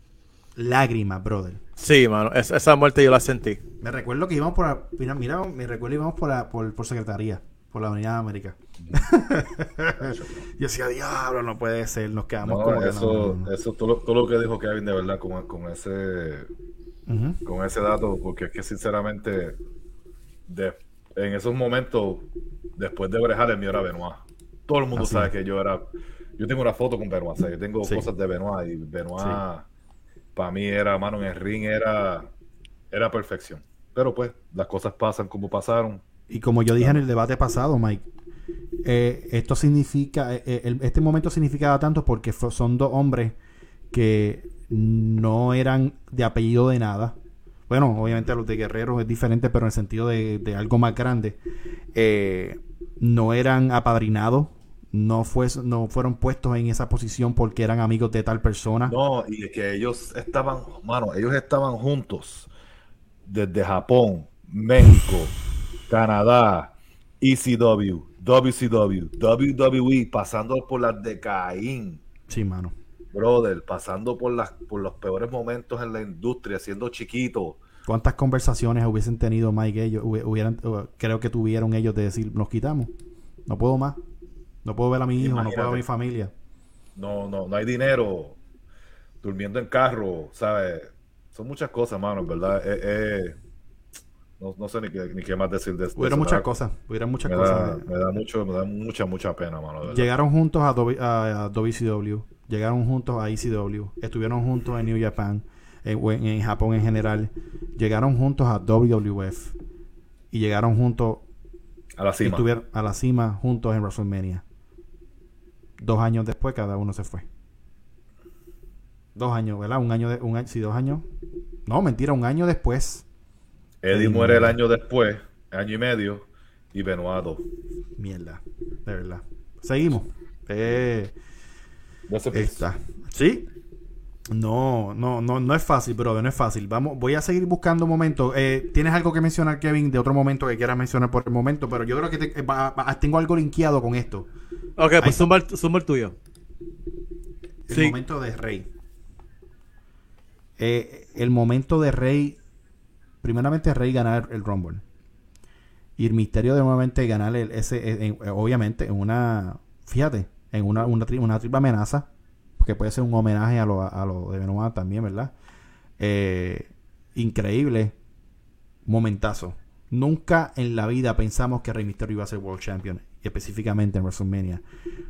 Lágrima, brother. Sí, mano, es- esa muerte yo la sentí. Me recuerdo que íbamos por, la- mira, mira, me recuerdo que íbamos por, la- por, por secretaría, por la Avenida de América. Yo decía, diablo, no puede ser, nos quedamos No, como que eso, no, no, no". eso todo, lo, todo lo que dijo Kevin de verdad con, con ese con ese dato, porque es que sinceramente de- en esos momentos, después de Brejal, el mío era Benoit. Todo el mundo Así sabe que yo era. Yo tengo una foto con Benoit, o sea, yo tengo Sí. cosas de Benoit y Benoit para mí era, mano, en el ring era, era perfección. Pero pues, las cosas pasan como pasaron. Y como yo dije en el debate pasado, Mike, eh, esto significa, eh, eh, el- este momento significaba tanto porque fue- son dos hombres que no eran de apellido de nada. Bueno, obviamente los de Guerrero es diferente, pero en el sentido de, de algo más grande. Eh, no eran apadrinados, no, fue, no fueron puestos en esa posición porque eran amigos de tal persona. No, y es que ellos estaban, mano, ellos estaban juntos desde Japón, México, Canadá, ECW, WCW, WWE, pasando por las de Caín, Sí, mano. brother, pasando por las por los peores momentos en la industria, siendo chiquito. ¿Cuántas conversaciones hubiesen tenido Mike ellos? hubi- Hubieran, uh, creo que tuvieron ellos de decir, nos quitamos. No puedo más. No puedo ver a mi hijo, no puedo ver a mi familia. No, no, no hay dinero, durmiendo en carro, ¿sabes? Son muchas cosas, mano, verdad. Eh, eh, no, no sé ni qué, ni qué más decir de, eso, me muchas cosas. Hubieron muchas cosas. me da mucho, me da mucha, mucha pena, mano. Llegaron juntos a, W- a, a WCW. Llegaron juntos a ECW. Estuvieron juntos en New Japan. En, en- Japón en general. Llegaron juntos a WWF. Y llegaron juntos A la cima. estuvieron a la cima juntos en WrestleMania. Dos años después, cada uno se fue. Dos años, ¿verdad? Un año, de, un año, sí, dos años. No, mentira, un año después. Eddie muere el año después, año y medio, y Benoit dos. Mierda, de verdad. Seguimos. Eh, peace. Está. Sí. No, no, no, no es fácil, brother, no es fácil. Vamos, voy a seguir buscando un momento. Eh, ¿Tienes algo que mencionar, Kevin, de otro momento que quieras mencionar por el momento? Pero yo creo que te- va- va- tengo algo linkeado con esto. Ok, Ahí pues zumba, el- zumba el tuyo. El Sí. momento de Rey. Eh, el momento de Rey. Primeramente, Rey ganar el Rumble. Y el misterio de nuevamente ganar el, ese. en- eh, obviamente, en una. Fíjate, en una, una, tri- una triple amenaza. Porque puede ser un homenaje a lo, a lo de Benoit también, ¿verdad? Eh, increíble. Momentazo. Nunca en la vida pensamos que Rey Mysterio iba a ser World Champion. Específicamente en WrestleMania.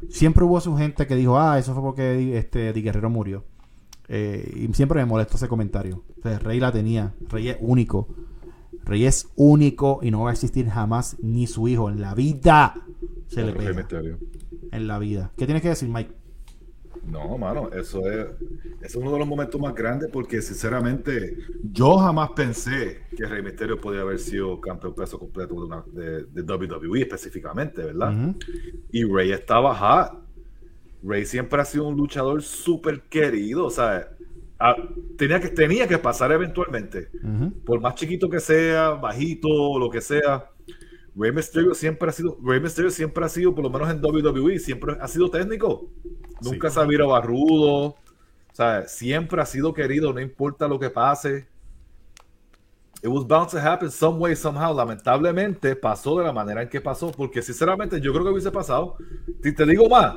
Siempre hubo su gente que dijo, ah, eso fue porque este Di Guerrero murió. Eh, y siempre me molestó ese comentario. O sea, Rey la tenía. Rey es único. Rey es único y no va a existir jamás ni su hijo. En la vida se le Otro pega. En la vida. ¿Qué tienes que decir, Mike? No, mano, eso es, es uno de los momentos más grandes porque sinceramente yo jamás pensé que Rey Mysterio podía haber sido campeón peso completo de, una- de- de WWE específicamente, ¿verdad? Y Rey estaba hot. Rey siempre ha sido un luchador súper querido, o sea, ah, tenía, que, tenía que pasar eventualmente. Por más chiquito que sea, bajito, lo que sea. Rey Mysterio siempre ha sido, Rey Mysterio siempre ha sido, por lo menos en WWE, siempre ha sido técnico. Nunca se ha visto barrudo. O sea, siempre ha sido querido, no importa lo que pase. It was bound to happen some way, somehow. Lamentablemente pasó de la manera en que pasó, porque sinceramente yo creo que hubiese pasado. Si te digo más,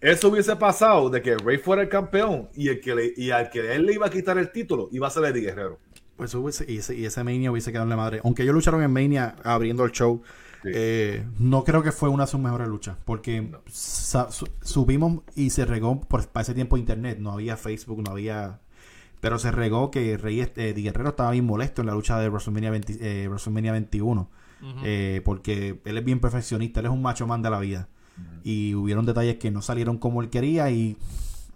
eso hubiese pasado de que Rey fuera el campeón y, el que le- y al que él le iba a quitar el título iba a ser Eddie Guerrero. Pues hubiese- y, ese, y ese Mania hubiese quedado en la madre. Aunque ellos lucharon en Mania abriendo el show, Sí. eh, no creo que fue una de sus mejores luchas. Porque sa- su- subimos y se regó por, para ese tiempo internet. No había Facebook, no había. Pero se regó que Rey eh, Di Guerrero estaba bien molesto en la lucha de WrestleMania, 20 eh, WrestleMania 21. eh, porque él es bien perfeccionista, él es un macho man de la vida. Y hubieron detalles que no salieron como él quería y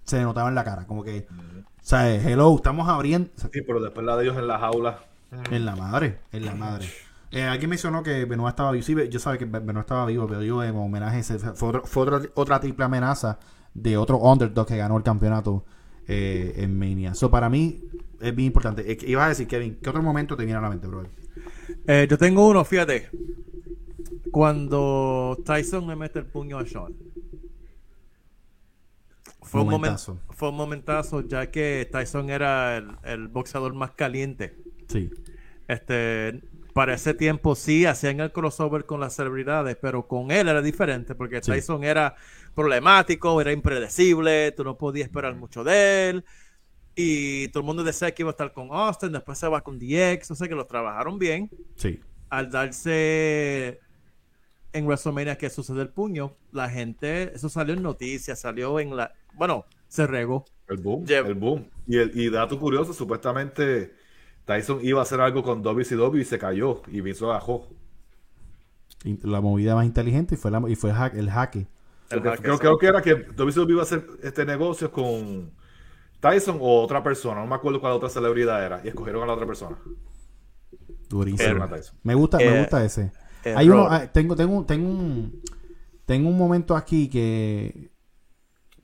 se le notaba en la cara. Como que, o sea, hello, estamos abriendo. Sí, pero después la de ellos en la jaula. en la madre, en la madre. Eh, alguien mencionó que Benoit estaba vivo. Sí, yo sabía que Ben- Benoit estaba vivo, pero yo en homenaje ese- fue, otro- fue otra, otra triple amenaza de otro underdog que ganó el campeonato eh, en Mania. So, para mí es bien importante. Ibas a decir, Kevin, ¿qué otro momento te viene a la mente, brother? Eh, yo tengo uno, fíjate. Cuando Tyson me mete el puño a Sean. Fue un, Momentazo. momentazo. fue un momentazo, ya que Tyson era el, el boxeador más caliente. Sí. Este, para ese tiempo sí hacían el crossover con las celebridades, pero con él era diferente, porque Sí. Tyson era problemático, era impredecible, tú no podías esperar mucho de él. Y todo el mundo decía que iba a estar con Austin, después se va con DX, o sea que los trabajaron bien Sí. al darse en WrestleMania que sucede el puño, la gente, eso salió en noticias, salió en la, bueno, se regó. El boom. El boom. Y, el, y dato curioso, supuestamente Tyson iba a hacer algo con WCW y se cayó. Y Vince lo bajó. La movida más inteligente y fue, la, y fue el, hack- el jaque. El Creo, hack creo- que era que WCW iba a hacer este negocio con Tyson o otra persona. No me acuerdo cuál otra celebridad era. Y escogieron a la otra persona. Durísimo. Me gusta, me Eh, gusta ese. Error. Hay uno, ah, tengo, tengo, tengo un, tengo un momento aquí que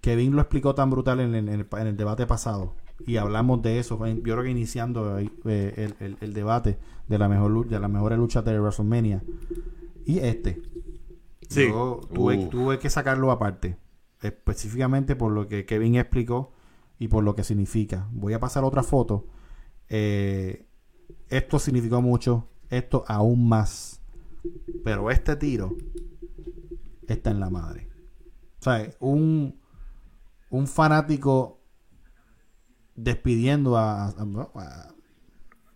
Kevin lo explicó tan brutal en, el- en el, en el debate pasado y hablamos de eso. en- Yo creo que iniciando eh, el, el- el debate de la mejor de las mejores luchas de WrestleMania y este. Sí. Yo tuve, Uh. tuve que sacarlo aparte, específicamente por lo que Kevin explicó y por lo que significa. Voy a pasar otra foto. Eh, esto significó mucho, esto aún más. Pero este tiro está en la madre. O sea, un, un fanático despidiendo a, a- a-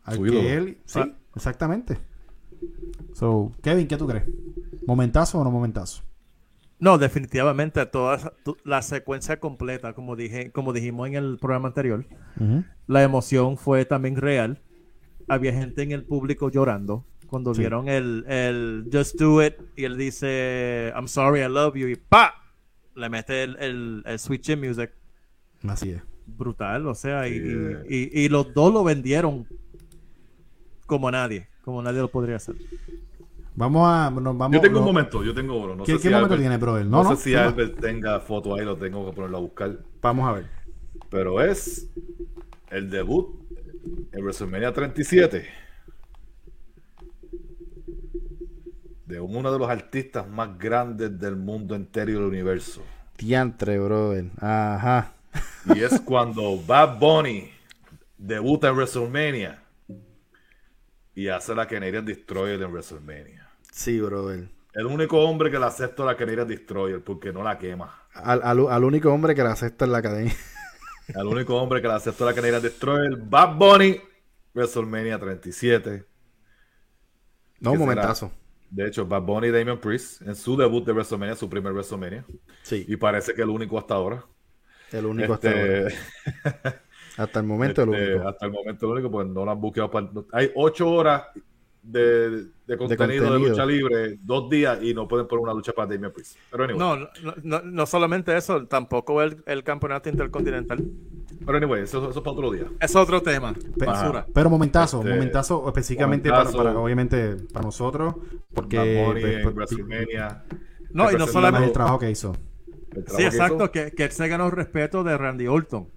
al Su que él. Sí, Ah. exactamente. So, Kevin, ¿qué tú crees? ¿Momentazo o no momentazo? No, definitivamente toda la secuencia completa, como dije, como dijimos en el programa anterior, la emoción fue también real. Había gente en el público llorando cuando Sí. vieron el, el Just Do It y él dice I'm sorry, I love you y ¡pa! Le mete el, el, el Sweet Chin Music Así es. brutal, o sea, y, Sí. y- y- y los dos lo vendieron como nadie, como nadie lo podría hacer. Vamos a. Nos vamos, Yo tengo un momento, yo tengo uno. No ¿Qué, sé qué si momento Albert- tiene, brother? No, No, no. sé si. Albert tenga foto ahí, lo tengo que ponerlo a buscar. Vamos a ver. Pero es el debut en WrestleMania 37 de uno de los artistas más grandes del mundo entero y del universo. Diantre, brother. Ajá. Y es cuando Bad Bunny debuta en WrestleMania y hace la Canadian Destroyer en WrestleMania. Sí, brother. El único hombre que le acepta la Canadian Destroyer porque no la quema. Al, al- al único hombre que la acepta en la academia. El único hombre que le acepta la Canadian Destroyer, Bad Bunny, WrestleMania 37. No, ¿Qué momentazo. De hecho, Bad Bunny y Damian Priest en su debut de WrestleMania, su primer WrestleMania. Sí, Y parece que el único hasta ahora. el único Este, hasta ahora. Hasta el momento, este, el único. Hasta el momento el único, pues no lo han buqueado. para- Hay ocho horas de, de contenido de, contenido. lucha libre, dos días, y no pueden poner una lucha para Damian Priest. Pero anyway, No, no, no, no solamente eso, tampoco el, el campeonato intercontinental. pero anyway eso, eso es para otro día. Es otro tema. Pe- Basura. Pero momentazo, Este, momentazo específicamente momentazo. Para, para, obviamente, para nosotros. Porque. Bunny pues, pues, WrestleMania. No, y no representando el solamente- trabajo que hizo. trabajo Sí, que exacto, hizo. que, que él se ganó el respeto de Randy Orton.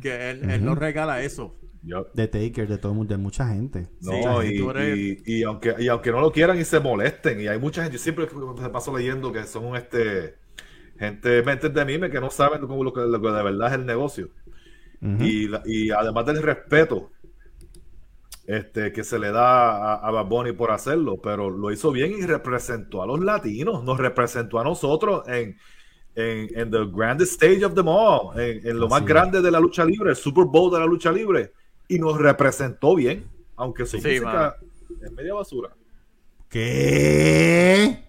Que él, él no regala eso. Yo- De Taker, de todo el mundo, de mucha gente. No, y, tú eres- y- y aunque, y aunque no lo quieran y se molesten, y hay mucha gente, yo siempre me paso leyendo que son este gente, mentes de mime que no saben cómo lo que, lo que de verdad es el negocio. Y, la- y además del respeto este, que se le da a, a Bad Bunny por hacerlo, pero lo hizo bien y representó a los latinos, nos representó a nosotros en, en, en the grandest stage of them all, en, en lo Así más es. grande de la lucha libre, el Super Bowl de la lucha libre, y nos representó bien, aunque su Sí, música es media basura. ¿Qué?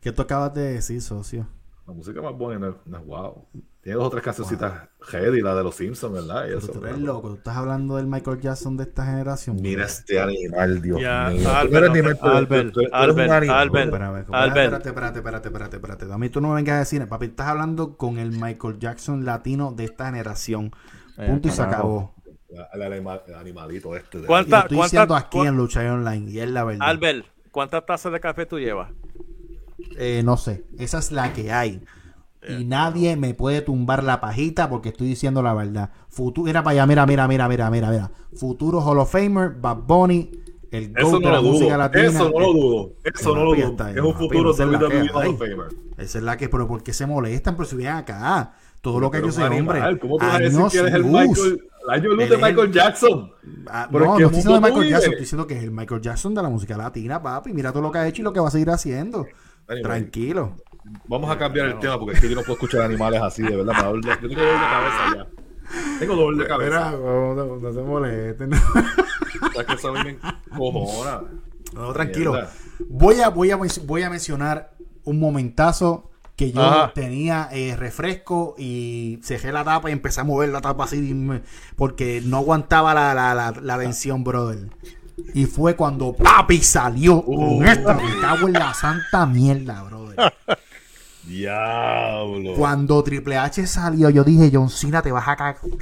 ¿Qué tú acabas de decir, socio? La música más buena no es, wow. Tiene dos o tres cancioncitas heavy, la de los Simpsons, ¿verdad? Y Pero eso, tú eres loco, tú estás hablando del Michael Jackson de esta generación. Mira este animal, Dios mío. Tú Albert, eres no, Albert, tú eres- tú eres un Albert, espérate, Albert. espérate, espérate, espérate, espérate, espérate. A mí tú no me vengas a decir, papi, estás hablando con el Michael Jackson latino de esta generación. Eh, Punto y se acabó. Animalito este. de- lo estoy ¿Cuánta- diciendo aquí en Lucha Online y es la verdad. Albert, ¿cuántas tazas de café tú llevas? Eh, no sé, esa es la que hay. Eh, Y nadie me puede tumbar la pajita porque estoy diciendo la verdad. Futuro, mira para allá, mira, mira, mira, mira, mira, mira. Futuro Hall of Famer, Bad Bunny, el Eso no la lo música dudo. latina. Eso no lo Eh, dudo. Eso no lo dudo. Es un futuro que WWE Hall hay. of Famer. Esa es la que, pero ¿por qué se molestan? Pero si vienen acá, todo lo que Pero ellos un se animal, hombre. ¿Cómo tú vas a decir que eres el luz. Michael, el año luz de es Michael Jackson? Ah, no, ¿en qué no estoy diciendo de Michael Jackson, estoy diciendo que es el Michael Jackson de la música latina, papi. Mira todo lo que ha hecho y lo que va a seguir haciendo. Anyway. Tranquilo. Vamos a cambiar el tema porque es que yo no puedo escuchar animales así, de verdad. me Yo tengo dolor de cabeza ya. Tengo dolor de cabeza. no, no se molesten. Sea, que eso me. No, tranquilo. Voy a, voy, a, voy a mencionar un momentazo que yo Ajá. tenía eh, refresco y cerré la tapa y empecé a mover la tapa así porque no aguantaba la, la, la, la tensión, brother. Y fue cuando papi salió con esta. Me cago en la santa mierda, brother. Diablo. Cuando Triple H salió, yo dije, John Cena, te vas a cagar. Cu-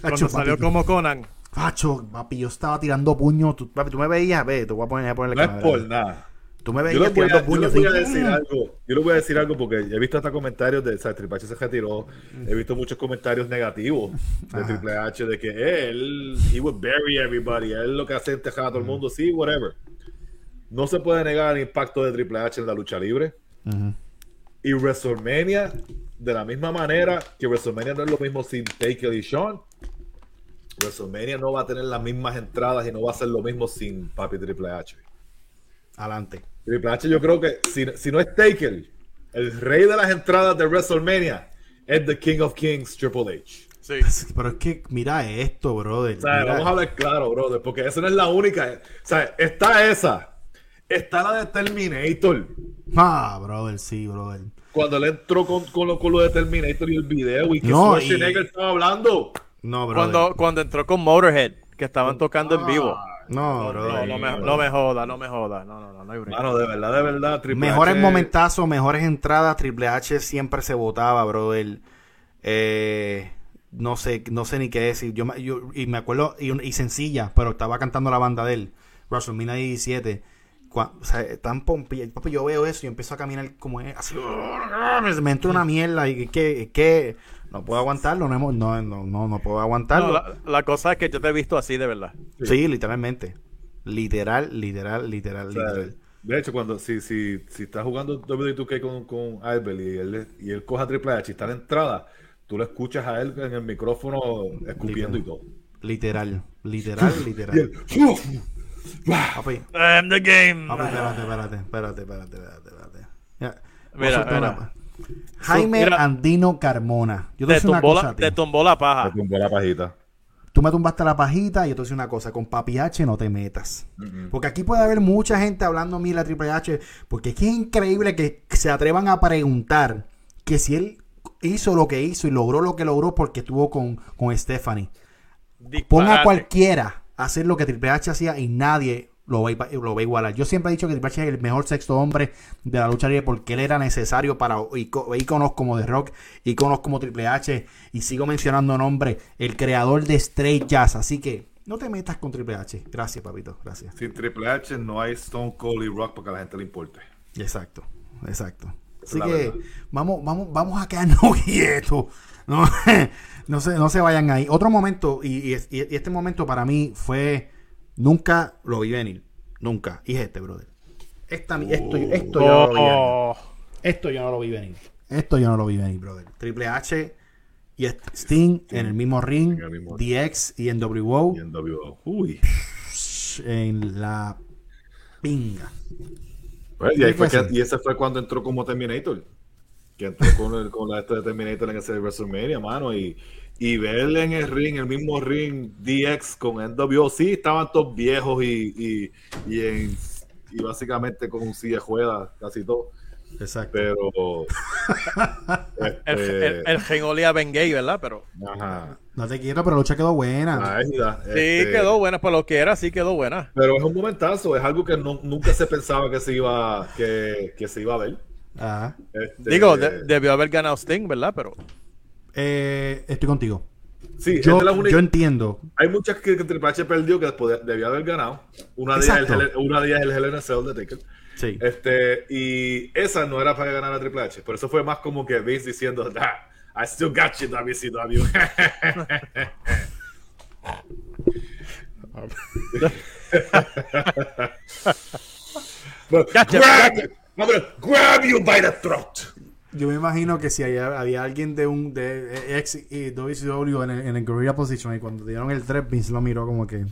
Cuando salió como Conan. Pacho, papi, yo estaba tirando puños. Tú, papi, tú me veías, ve, te voy a poner, a ponerle No es por nada. Tú me Yo veías les, voy a, tirando yo les voy a decir algo. Yo les voy a decir algo porque he visto hasta comentarios de. O sea, Triple H se retiró. He visto muchos comentarios negativos de Ajá. Triple H de que él. He would bury everybody. Él lo que hace es enterrar a todo el mundo. Sí, whatever. No se puede negar el impacto de Triple H en la lucha libre. Y WrestleMania, de la misma manera que WrestleMania no es lo mismo sin Taker y Sean. WrestleMania no va a tener las mismas entradas y no va a ser lo mismo sin Papi Triple H. Adelante. Triple H, yo creo que si, si no es Taker, el rey de las entradas de WrestleMania es The King of Kings, Triple H. Sí. Pero es que mira esto, brother. O sea, Mira- vamos a hablar claro, brother, porque esa no es la única. O sea, está esa. Está la de Terminator. Ah, brother, sí, brother. Cuando él entró con, con, lo, con lo de Terminator y el video y que No, Schwarzenegger y- estaba hablando. No, brother. Cuando, cuando entró con Motorhead, que estaban tocando en vivo. No, No, brother. no me, no me joda, no me joda. No, no, no, no hay. Mano, de verdad, de verdad, Triple Mejores H- momentazos, mejores entradas. Triple H siempre se votaba, brother. Eh, no sé, no sé ni qué decir. Yo, me- yo- y me acuerdo, y, y sencilla, pero estaba cantando la banda de él, WrestleMania 17. Cua- o sea, tan pompilla. Papi, yo veo eso y empiezo a caminar como es, así. Me entra una mierda y que, que no puedo aguantarlo. No, hemos- no, no, no, no puedo aguantarlo. No, la, la cosa es que yo te he visto así de verdad. Sí, literalmente. Literal, literal, literal, O sea, literal. de hecho, cuando si, si, si estás jugando WWE2K con, con Albert y él, y él coja Triple H y está en la entrada, tú lo escuchas a él en el micrófono escupiendo y todo. Literal, literal, literal. él, Papi, I'm the game. papi, espérate, espérate, espérate, espérate, espérate, espérate. Ya, Mira, mira. Jaime Mira. Andino Carmona. Yo te una tumbó, cosa la, a ti. te tumbó la paja. te tumbó la pajita. Tú me tumbaste la pajita y yo te voy a decir una cosa. Con Papi H no te metas. Porque aquí puede haber mucha gente hablando mil a Triple H. Porque es que es increíble que se atrevan a preguntar que si él hizo lo que hizo y logró lo que logró porque estuvo con, con Stephanie. Disparate. Ponga a cualquiera a hacer lo que Triple H hacía y nadie lo va, lo va a igualar. Yo siempre he dicho que Triple H es el mejor sexto hombre de la lucha libre porque él era necesario para íconos como The Rock, íconos como Triple H y sigo mencionando nombres, el creador de Straight Jazz. Así que no te metas con Triple H. Gracias, papito. Gracias. Sin Triple H no hay Stone Cold y Rock para que a la gente le importe. Exacto, exacto. Así que verdad. vamos, vamos, vamos a quedarnos quietos. No, no, se, no se vayan ahí. Otro momento, y, y es- y este momento para mí fue. Nunca lo vi venir. Nunca. Y es este, brother. Esta, esto, esto yo no lo vi venir. Oh, Esto yo no lo vi venir. Esto yo no lo vi venir, brother. Triple H y Sting en el mismo ring. En el mismo- DX y NWO Y en WO. Uy. en la pinga. Pues, y, ahí fue que y ese fue cuando entró como Terminator. Que entró con, el, con la esta de Terminator en ese WrestleMania, mano. Y, y verle en el ring, el mismo ring, DX con NWO. Sí, estaban todos viejos y, y, y, en- y básicamente con un silla de ruedas, casi todo. Exacto. Pero. el, este, el, el gen olía a Ben Gay, ¿verdad? Pero ajá. No te quiero, pero la lucha quedó buena. Sí, este, quedó buena. Por lo que era, sí quedó buena. Pero es un momentazo, es algo que no- nunca se pensaba que se iba, que, que se iba a ver. Ajá. Este, Digo, de- debió haber ganado Sting, ¿verdad? Pero Eh, estoy contigo. sí, Yo, es la única- yo entiendo. Hay muchas que, que Triple H perdió que de- debía haber ganado. Una de, ellas es el, una de ellas es el Hell in a Cell de Taker. Sí. Este, y esa no era para ganar a Triple H. Por eso fue más como que Vince diciendo, "Ah, I still got you, WCW. But Gotcha, grab, gotcha. I'm gonna grab you by the throat. Yo me imagino que si había, había alguien de un de ex y WCW en el, en el Gorilla Position y cuando dieron el 3, Vince lo miró como que.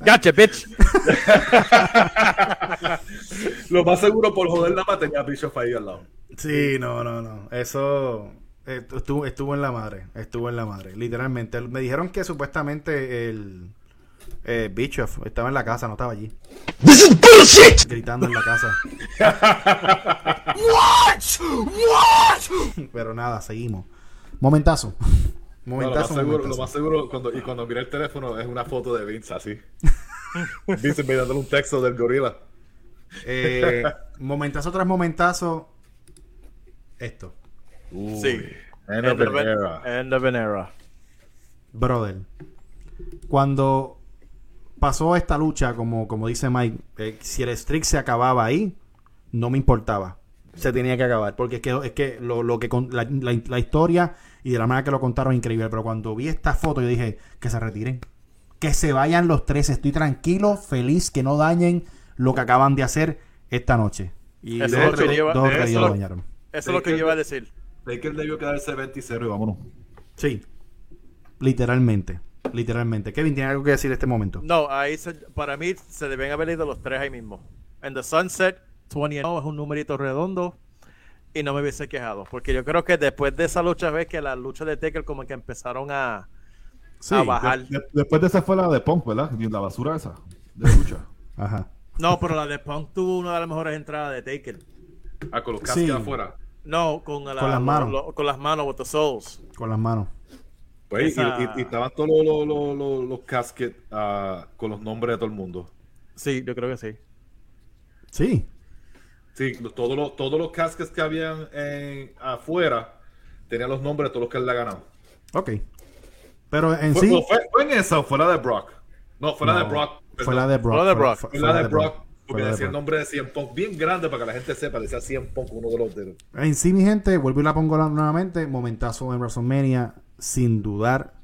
Gotcha, bitch. Lo más seguro por joder la más tenía a Bischoff ahí al lado. Sí, no, no, no. Eso estuvo, estuvo en la madre. Estuvo en la madre, literalmente. Me dijeron que supuestamente el eh, Bischoff estaba en la casa, no estaba allí. Gritando en la casa. Pero nada, seguimos. Momentazo. No, lo, más Momentazo. lo más seguro, cuando, y cuando miré el teléfono, es una foto de Vince así. Vince enviándole un texto del gorila. Eh, momentazo tras momentazo. Esto. Sí. End End of an- era. end of an era. Brother. Cuando pasó esta lucha, como, como dice Mike, eh, si el streak se acababa ahí, no me importaba. Se tenía que acabar. Porque es que, es que lo, lo que con- la, la- la historia y de la manera que lo contaron es increíble. Pero cuando vi esta foto, yo dije que se retiren. Que se vayan los tres. Estoy tranquilo, feliz, que no dañen lo que acaban de hacer esta noche. Y Eso dos es lo que lleva- dos eso lo- dañaron. Eso es lo que yo iba a decir. Taker debió quedarse 20 y 0 y vámonos. Sí. Literalmente. Literalmente. Kevin, ¿tiene algo que decir en este momento? No, ahí se- para mí se deben haber ido los tres ahí mismo. En The Sunset, 20 and 0 es un numerito redondo y no me hubiese quejado. Porque yo creo que después de esa lucha, ves que las luchas de Taker como que empezaron a, a bajar. De- después de esa fue la de Punk, ¿verdad? La basura esa. De lucha. Ajá. No, pero la de Punk tuvo una de las mejores entradas de Taker. Ah, con los Sí. cascos afuera. No, con, la- Con las manos. lo- con las manos, with the souls. Con las manos. Pues, y- Esa- y, y estaban todos los, los, los, los, caskets ah, con los nombres de todo el mundo. Sí, yo creo que sí. Sí. Sí, todos los, todos los caskets que habían en, afuera tenían los nombres de todos los que él le ha ganado. Ok. Pero en Fue, sí. no, fue, fue en esa o fue la de Brock. No, fue la no, de Brock. Fue perdón. la de Brock. Fue la de Brock. Fue, Fue fue la de Brock. Fue Porque la de decía el Brock. nombre de 100 Punk bien grande para que la gente sepa. Decía 100 Punk, uno de los de En sí, mi gente, vuelvo y la pongo la- nuevamente. Momentazo en WrestleMania, sin dudar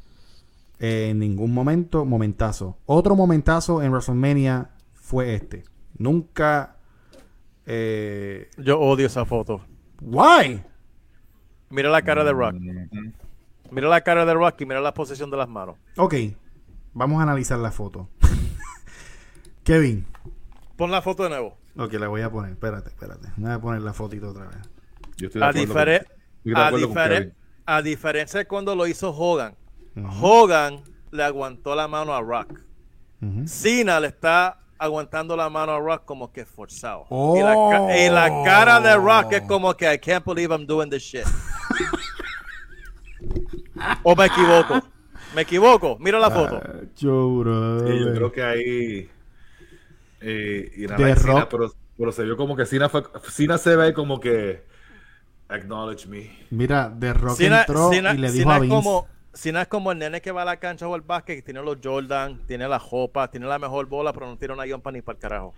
eh, en ningún momento. Momentazo. Otro momentazo en WrestleMania fue este. Nunca. Eh, Yo odio esa foto. ¿Why? Mira la cara de Rock. Mira la cara de Rock y mira la posición de las manos. Ok. Vamos a analizar la foto. Kevin. Pon la foto de nuevo. Ok, la voy a poner. Espérate, espérate. Voy a poner la fotito otra vez. Yo estoy de A, acuerdo con- difere- estoy de a, acuerdo difere-. A diferencia de cuando lo hizo Hogan, Hogan le aguantó la mano a Rock. Ujú. Cena le está aguantando la mano a Rock como que forzado. Oh. Y, la y la cara de Rock es como que I can't believe I'm doing this shit. o me equivoco. Me equivoco. Mira la foto. Yo, brother. Sí, yo creo que ahí. Eh, y nada, Cena, pero, pero se vio como que Cena, fue, Cena se ve como que. Acknowledge me. Mira, The Rock entró y le dijo a es Vince. como, Cena es como el nene que va a la cancha o al básquet, que tiene los Jordan, tiene la jopa, tiene la mejor bola, pero no tiene una yompa ni para el carajo.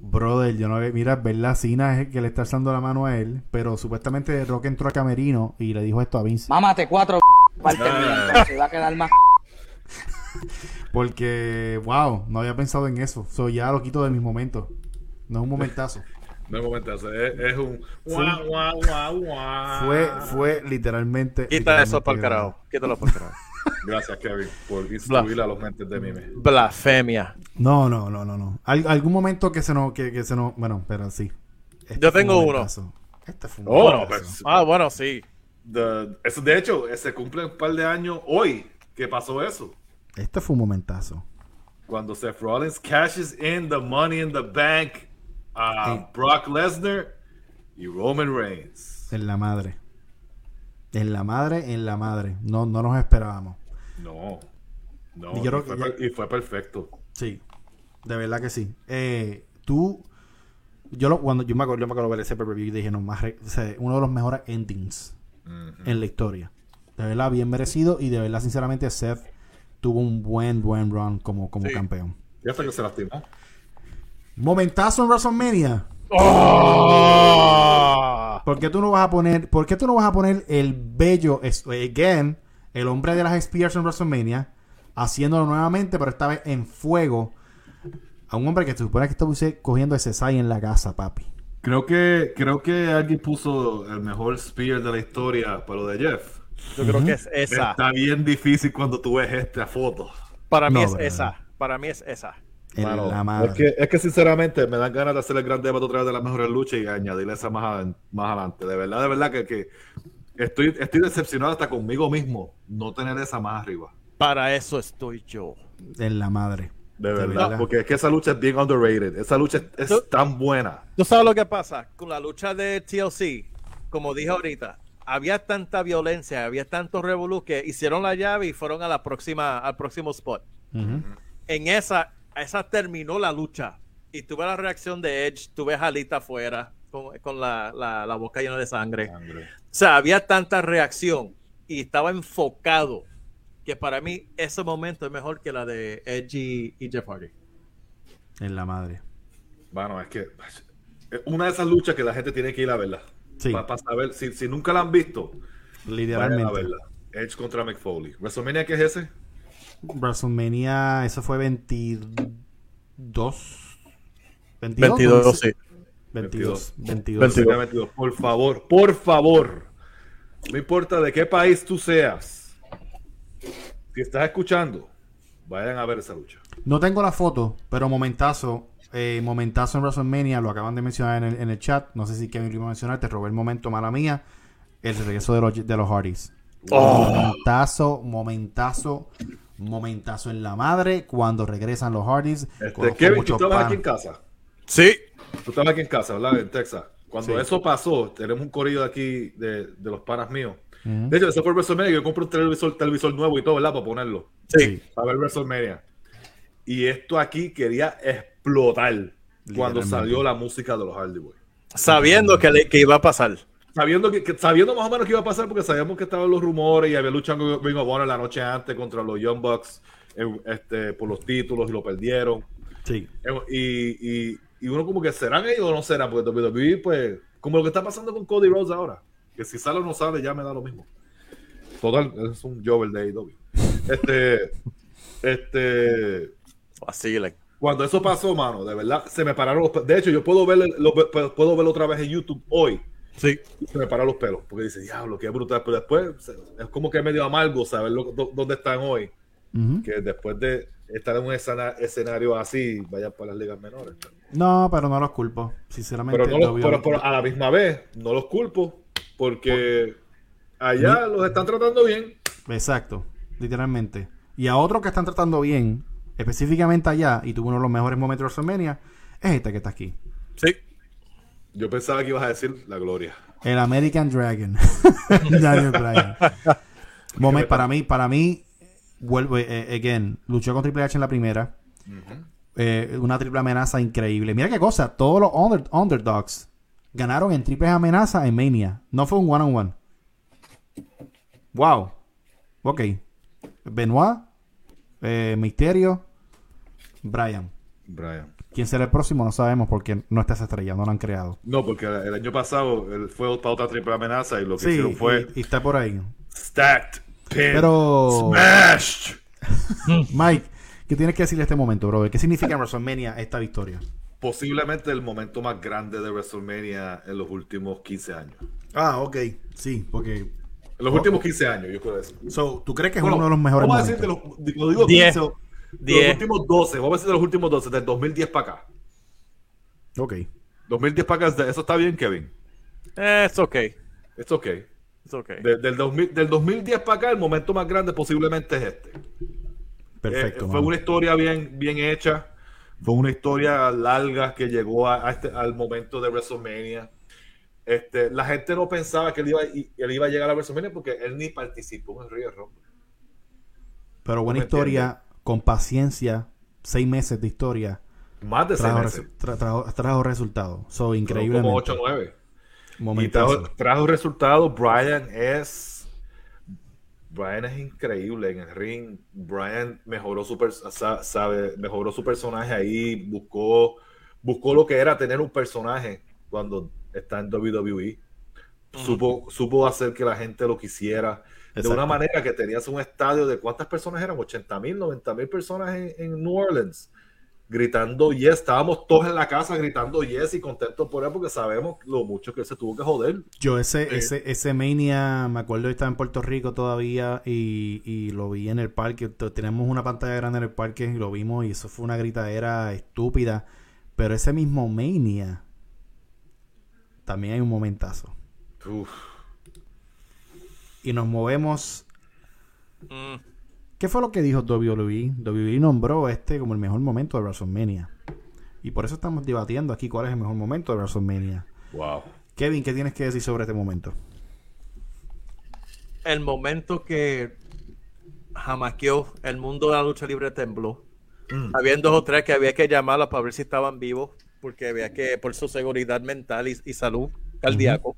Brother, yo no ve, mira, Verla Cina es el que le está alzando la mano a él, pero supuestamente Rock entró a Camerino y le dijo esto a Vince. Mámate cuatro para terminar, se va a quedar más. Porque, wow, no había pensado en eso. So, ya lo quito de mis momentos. No es un momentazo. No es momentazo, es, es un guau, guau, guau, guau. Fue, fue literalmente. Quita eso para el carajo. Quítalo para el carajo. Gracias, Kevin, por instruir a los mentes de mime. Blasfemia. No, no, no, no, no. Al- algún momento que se nos, que, que se nos, bueno, pero sí. Este Yo un tengo uno. Este fue un Oh, momentazo. pues, Ah, bueno, sí. the- eso, de hecho, eh, se cumple un par de años hoy que pasó eso. Este fue un momentazo. Cuando Seth Rollins cashes in the money in the bank a Sí. Brock Lesnar y Roman Reigns. En la madre. En la madre, en la madre. No, no nos esperábamos. No, no, Y creo fue, que ya- per- y fue perfecto. Sí, de verdad que sí. Eh, tú, yo lo, cuando yo me acuerdo, yo me acuerdo ver ese pay-per-view y dije, no, más, re- o sea, uno de los mejores endings en la historia. De verdad, bien merecido y de verdad, sinceramente, Seth tuvo un buen, buen run como, como Sí. campeón. Y hasta que se lastimó. Momentazo en WrestleMania. ¡Oh! ¿Por qué tú no vas a poner, por qué tú no vas a poner el bello, es- again, el hombre de las Spears en WrestleMania, haciéndolo nuevamente, pero esta vez en fuego, a un hombre que se supone que estuviese cogiendo ese sai en la casa, papi. Creo que, creo que alguien puso el mejor spear de la historia para lo de Jeff. Yo creo que es esa. Está bien difícil cuando tú ves esta foto. Para mí No, es esa. Para mí es esa. En Mano, la madre. Es que, es que sinceramente me dan ganas de hacer el gran debate otra vez de las mejores luchas y añadirle esa más, más adelante. De verdad, de verdad que, que estoy, estoy decepcionado hasta conmigo mismo no tener esa más arriba. Para eso estoy yo. En la madre. De De verdad, porque es que esa lucha es bien underrated. Esa lucha es, es Tú- tan buena. ¿Tú sabes lo que pasa? Con la lucha de TLC, como dije ahorita, había tanta violencia, había tanto revolú que hicieron la llave y fueron a la próxima, al próximo spot. Ujú. En esa, esa terminó la lucha. Y tuve la reacción de Edge, tuve a Jalita afuera con, con la, la- la boca llena de sangre. O sea, había tanta reacción y estaba enfocado que para mí ese momento es mejor que la de Edge y, y Jeff Hardy. En la madre. Bueno, es que es una de esas luchas que la gente tiene que ir a verla. Sí. Para saber, si, si nunca la han visto, vayan a Literalmente. verla. Edge contra McFoley. ¿WrestleMania qué es ese? WrestleMania, eso fue 22. 22, sí. 22. 22. WrestleMania 22. Por favor, por favor. No importa de qué país tú seas. Si estás escuchando, vayan a ver esa lucha. No tengo la foto, pero momentazo. eh, momentazo en WrestleMania, lo acaban de mencionar en el, en el chat. No sé si Kevin lo iba a mencionar, te robé el momento, mala mía. El regreso de los, de los Hardys. Momentazo, momentazo, momentazo en la madre cuando regresan los Hardys. Este, Kevin, tú estabas pan. aquí en casa. Sí. Tú estabas aquí en casa, ¿verdad? En Texas. Cuando Sí. eso pasó, tenemos un corrido aquí de, de los panas míos. De hecho, eso fue WrestleMania. Yo compré un televisor, televisor nuevo y todo, ¿verdad? Para ponerlo. Sí. Para ver WrestleMania. Y esto aquí quería explotar cuando salió la música de los Hardy Boys. Sabiendo que, le- que iba a pasar. Sabiendo, que, que- sabiendo más o menos qué iba a pasar, porque sabíamos que estaban los rumores y había luchado con Ring of Honor la noche antes contra los Young Bucks este, por los títulos y lo perdieron. Sí. Y, y, y uno como que serán ellos o no serán, porque WWE, pues, como lo que está pasando con Cody Rhodes ahora, que si sale o no sale ya me da lo mismo. Total, es un Jover de AEW. Este, este, Vacilen. cuando eso pasó, mano, de verdad, se me pararon los. De hecho, yo puedo ver, lo, puedo verlo otra vez en YouTube hoy. Sí. y Se me paran los pelos, porque dice, diablo, qué brutal. Pero después es como que es medio amargo saber lo- dó- dónde están hoy. Que después de estar en un escena- escenario así, vayan para las ligas menores. No, pero no los culpo. Sinceramente, Pero, no los- lo vi- pero- pero a la misma vez, no los culpo, porque allá los están tratando bien. Exacto, literalmente. Y a otros que están tratando bien, específicamente allá, y tuvo uno de los mejores momentos de WrestleMania, es este que está aquí. Sí. Yo pensaba que ibas a decir la gloria. El American Dragon. Daniel Bryan. Momen- para mí, para mí, vuelvo, eh, again, luchó con Triple H en la primera. Eh, una triple amenaza increíble. Mira qué cosa, todos los under- underdogs ganaron en triple amenaza en Mania. No fue un one on one. Wow. Ok. Benoit, eh, Misterio, Brian. Brian. Quién será el próximo no sabemos porque no está esa estrella, no la han creado. No, porque el año pasado él fue para otra triple amenaza y lo que Sí, hicieron fue y, y está por ahí. stacked, Pero, smashed. Mike, ¿qué tienes que decirle a este momento, brother? ¿Qué significa en WrestleMania esta victoria? Posiblemente el momento más grande de WrestleMania en los últimos 15 años. Ah, ok. Sí, porque... En los últimos 15 años, yo creo eso. So, ¿Tú crees que es Bueno, uno de los mejores Vamos a decir momentos? de los, digo, digo Diez. 15, de Diez. los últimos 12, vamos a decir de los últimos 12, del 2010 para acá. Ok. 2010 para acá, eso está bien, Kevin. Eh, it's okay. Es ok. It's okay. De- del, 2000 del 2010 para acá, el momento más grande posiblemente es este. Perfecto. Eh, fue una historia bien, bien hecha. Fue una historia larga que llegó a, a este- al momento de WrestleMania. Este, la gente no pensaba que él iba, y- él iba a llegar a WrestleMania porque él ni participó en el Royal Rumble. Pero buena ¿Me historia, con paciencia, seis meses de historia, Más de seis trajo, meses. resu- tra- trajo- trajo resultados. So, Fueron increíble. Como 8 o 9. Y trajo, trajo resultados. Brian es. Brian es increíble en el ring. Brian mejoró su, per- sa- sabe, mejoró su personaje ahí. Buscó, buscó lo que era tener un personaje cuando está en WWE. Supo, supo hacer que la gente lo quisiera. De una manera que tenías un estadio de cuántas personas eran, 80 mil, 90 mil personas en, en New Orleans gritando yes, estábamos todos en la casa gritando yes y contentos por él porque sabemos lo mucho que él se tuvo que joder. Yo ese, Sí. ese, ese Mania, me acuerdo que estaba en Puerto Rico todavía y, y lo vi en el parque. Tenemos una pantalla grande en el parque y lo vimos y eso fue una gritadera estúpida. Pero ese mismo Mania, también hay un momentazo. Uf. Y nos movemos. Mm. ¿Qué fue lo que dijo WWE? WWE nombró este como el mejor momento de WrestleMania. Y por eso estamos debatiendo aquí cuál es el mejor momento de WrestleMania. Wow. Kevin, ¿qué tienes que decir sobre este momento? El momento que jamaqueó el mundo de la lucha libre tembló. Mm. Habían dos o tres que había que llamarlos para ver si estaban vivos, porque había que, por su seguridad mental y, y salud cardíaco.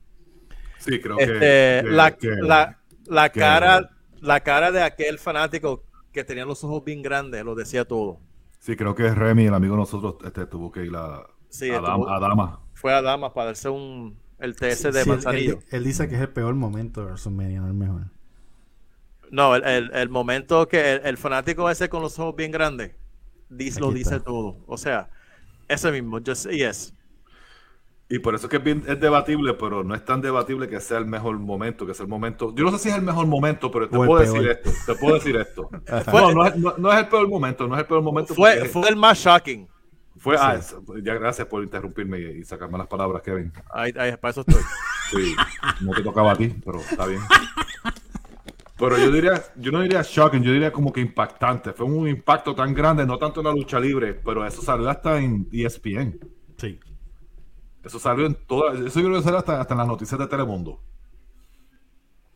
Sí, creo Este, que, que- la, que- la, la cara, la cara de aquel fanático que tenía los ojos bien grandes, lo decía todo. Sí, creo que Remy, el amigo de nosotros, este, tuvo que ir a, Sí, a, Dama, a Dama. Fue a Damas para darse un el TS de Sí, Manzanillo. Él, él dice que es el peor momento de WrestleMania, no el mejor. No, el, el- el momento que el, el fanático ese con los ojos bien grandes dice, lo dice todo. O sea, ese mismo, just yes. Y por eso es que es, bien- es debatible, pero no es tan debatible que sea el mejor momento, que sea el momento. Yo no sé si es el mejor momento, pero te O puedo decir esto. Te puedo decir esto. Fue- no, no es, no- no es el peor momento, no es el peor momento. Fue, el más shocking. fue- ah, es- ya gracias por interrumpirme y, y sacarme las palabras, Kevin. Ahí, ahí, para eso estoy. Sí, no te tocaba a ti, pero está bien. Pero yo diría, yo no diría shocking, yo diría como que impactante. Fue un impacto tan grande, no tanto en la lucha libre, pero eso salió hasta en ESPN. Eso salió en todas, eso yo creo que salió hasta, hasta en las noticias de Telemundo.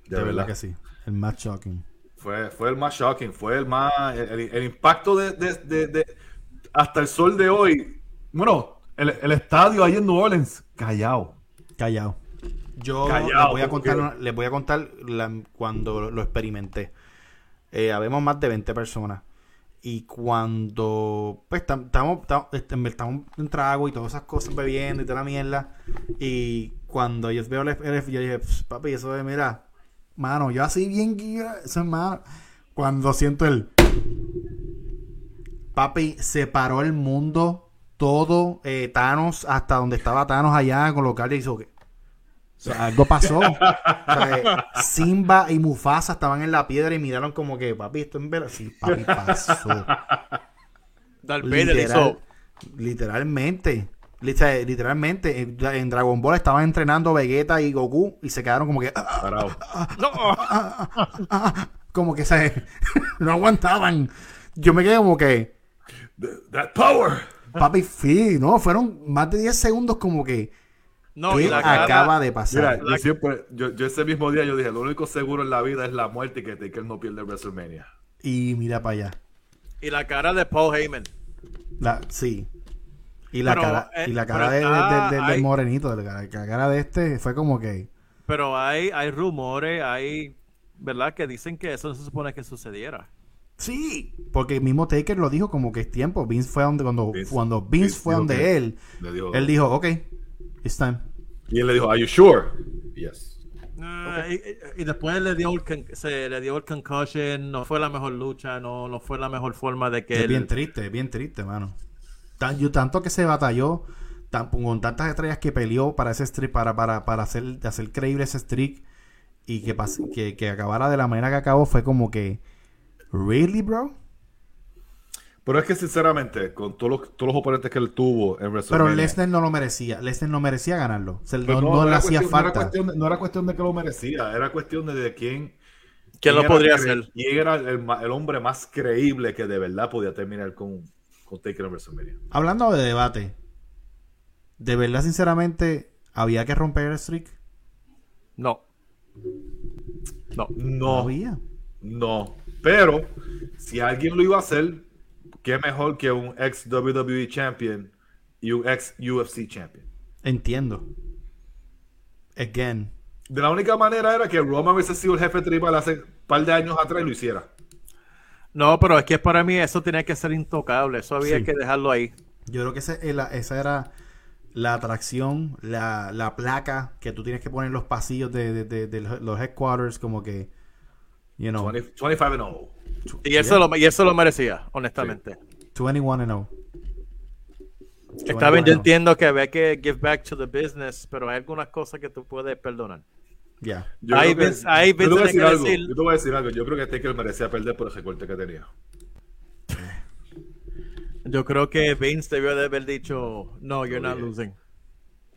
De, verdad que sí. El más shocking. Fue, fue el más shocking, fue el más, el, el- el impacto de, de- de- de- hasta el sol de hoy. Bueno, el, el estadio ahí en New Orleans, callado. Callado. Yo Callao, les voy a ¿por contar, una- les voy a contar la- cuando lo, lo experimenté. Eh, habemos más de 20 personas. Y cuando pues tam- estamos estamos este, trago y todas esas cosas bebiendo y toda la mierda. Y cuando yo veo el, el- yo dije, "Pss, papi, eso de mira, mano, yo así bien guía, eso es mano. Cuando siento el papi, se paró el mundo todo, eh, Thanos, hasta donde estaba Thanos allá con los guardias hizo que sea, algo pasó. O sea, eh, Simba y Mufasa estaban en la piedra y miraron como que, papi, esto en verdad. Sí, papi, pasó. Darth Vader Literal- hizo. literalmente. Liter- Literalmente, en en Dragon Ball estaban entrenando Vegeta y Goku y se quedaron como que, ah. No, ah, como que se no aguantaban. Yo me quedé como que, That power. papi, sí, no, fueron más de 10 segundos como que, no, ¿qué y la cara, acaba de Mira, pasar? yo siempre, yo, yo ese mismo día yo dije, lo único seguro en la vida es la muerte y que Taker no pierde WrestleMania. Y mira para allá. y la cara de Paul Heyman. La, sí. Y la Pero, cara, eh, y la cara de- de- está- de- del hay- morenito, de la, la cara de este fue como que, Pero hay, hay rumores, hay, ¿verdad? Que dicen que eso no se supone que sucediera. Sí, porque el mismo Taker lo dijo como que es tiempo. Vince fue donde cuando Vince- cuando Vince, Vince fue donde que- él, él dijo, ok, it's time. y él le dijo, ¿Are you sure? Yes. Ah, y, y- y después le dio, el con- se le dio el concussion, no fue la mejor lucha, no, no fue la mejor forma de que Es él- bien triste, es bien triste, mano. Tan, yo, tanto que se batalló, tan- con tantas estrellas que peleó para ese streak, para, para, para hacer, hacer creíble ese streak y que, pas- que, que acabara de la manera que acabó, fue como que, ¿really, bro? Pero es que sinceramente, con todos los, todos los oponentes que él tuvo en Pero WrestleMania... Lesnar no lo merecía, Lesnar no merecía ganarlo. Pero no, no le era hacía cuestión- no era falta. cuestión de- no era cuestión de que lo merecía, era cuestión de, de quién... ¿Quién lo podría hacer? ¿Quién era el, el hombre más creíble que de verdad podía terminar con, con Taker en WrestleMania? Hablando de debate, ¿de verdad, sinceramente, había que romper el streak? No. No. No No, había. no. Pero, si alguien lo iba a hacer, qué mejor que un ex WWE Champion y un ex UFC Champion. Entiendo. Again. De la única manera era que Roman hubiese sido el jefe tribal hace un par de años atrás y lo hiciera. No, pero es que para mí eso tenía que ser intocable, eso había Sí. que dejarlo ahí. Yo creo que ese- eh, la- esa era la atracción, la, la placa que tú tienes que poner en los pasillos de, de- de- de los- los headquarters, como que, you know, 20 25 and 0. Y eso, lo, y eso lo merecía, honestamente. 21 and 0. Está bien, yo 21 entiendo que había que give back to the business, pero hay algunas cosas que tú puedes perdonar. Ya. Yo Ahí creo que- Vince- ahí yo te Vince voy a tenía decir algo. decir- Yo te voy a decir algo. Yo creo que Taker merecía perder por el recorte que tenía. Yo creo que Vince debió de haber dicho, no, you're not bien. losing.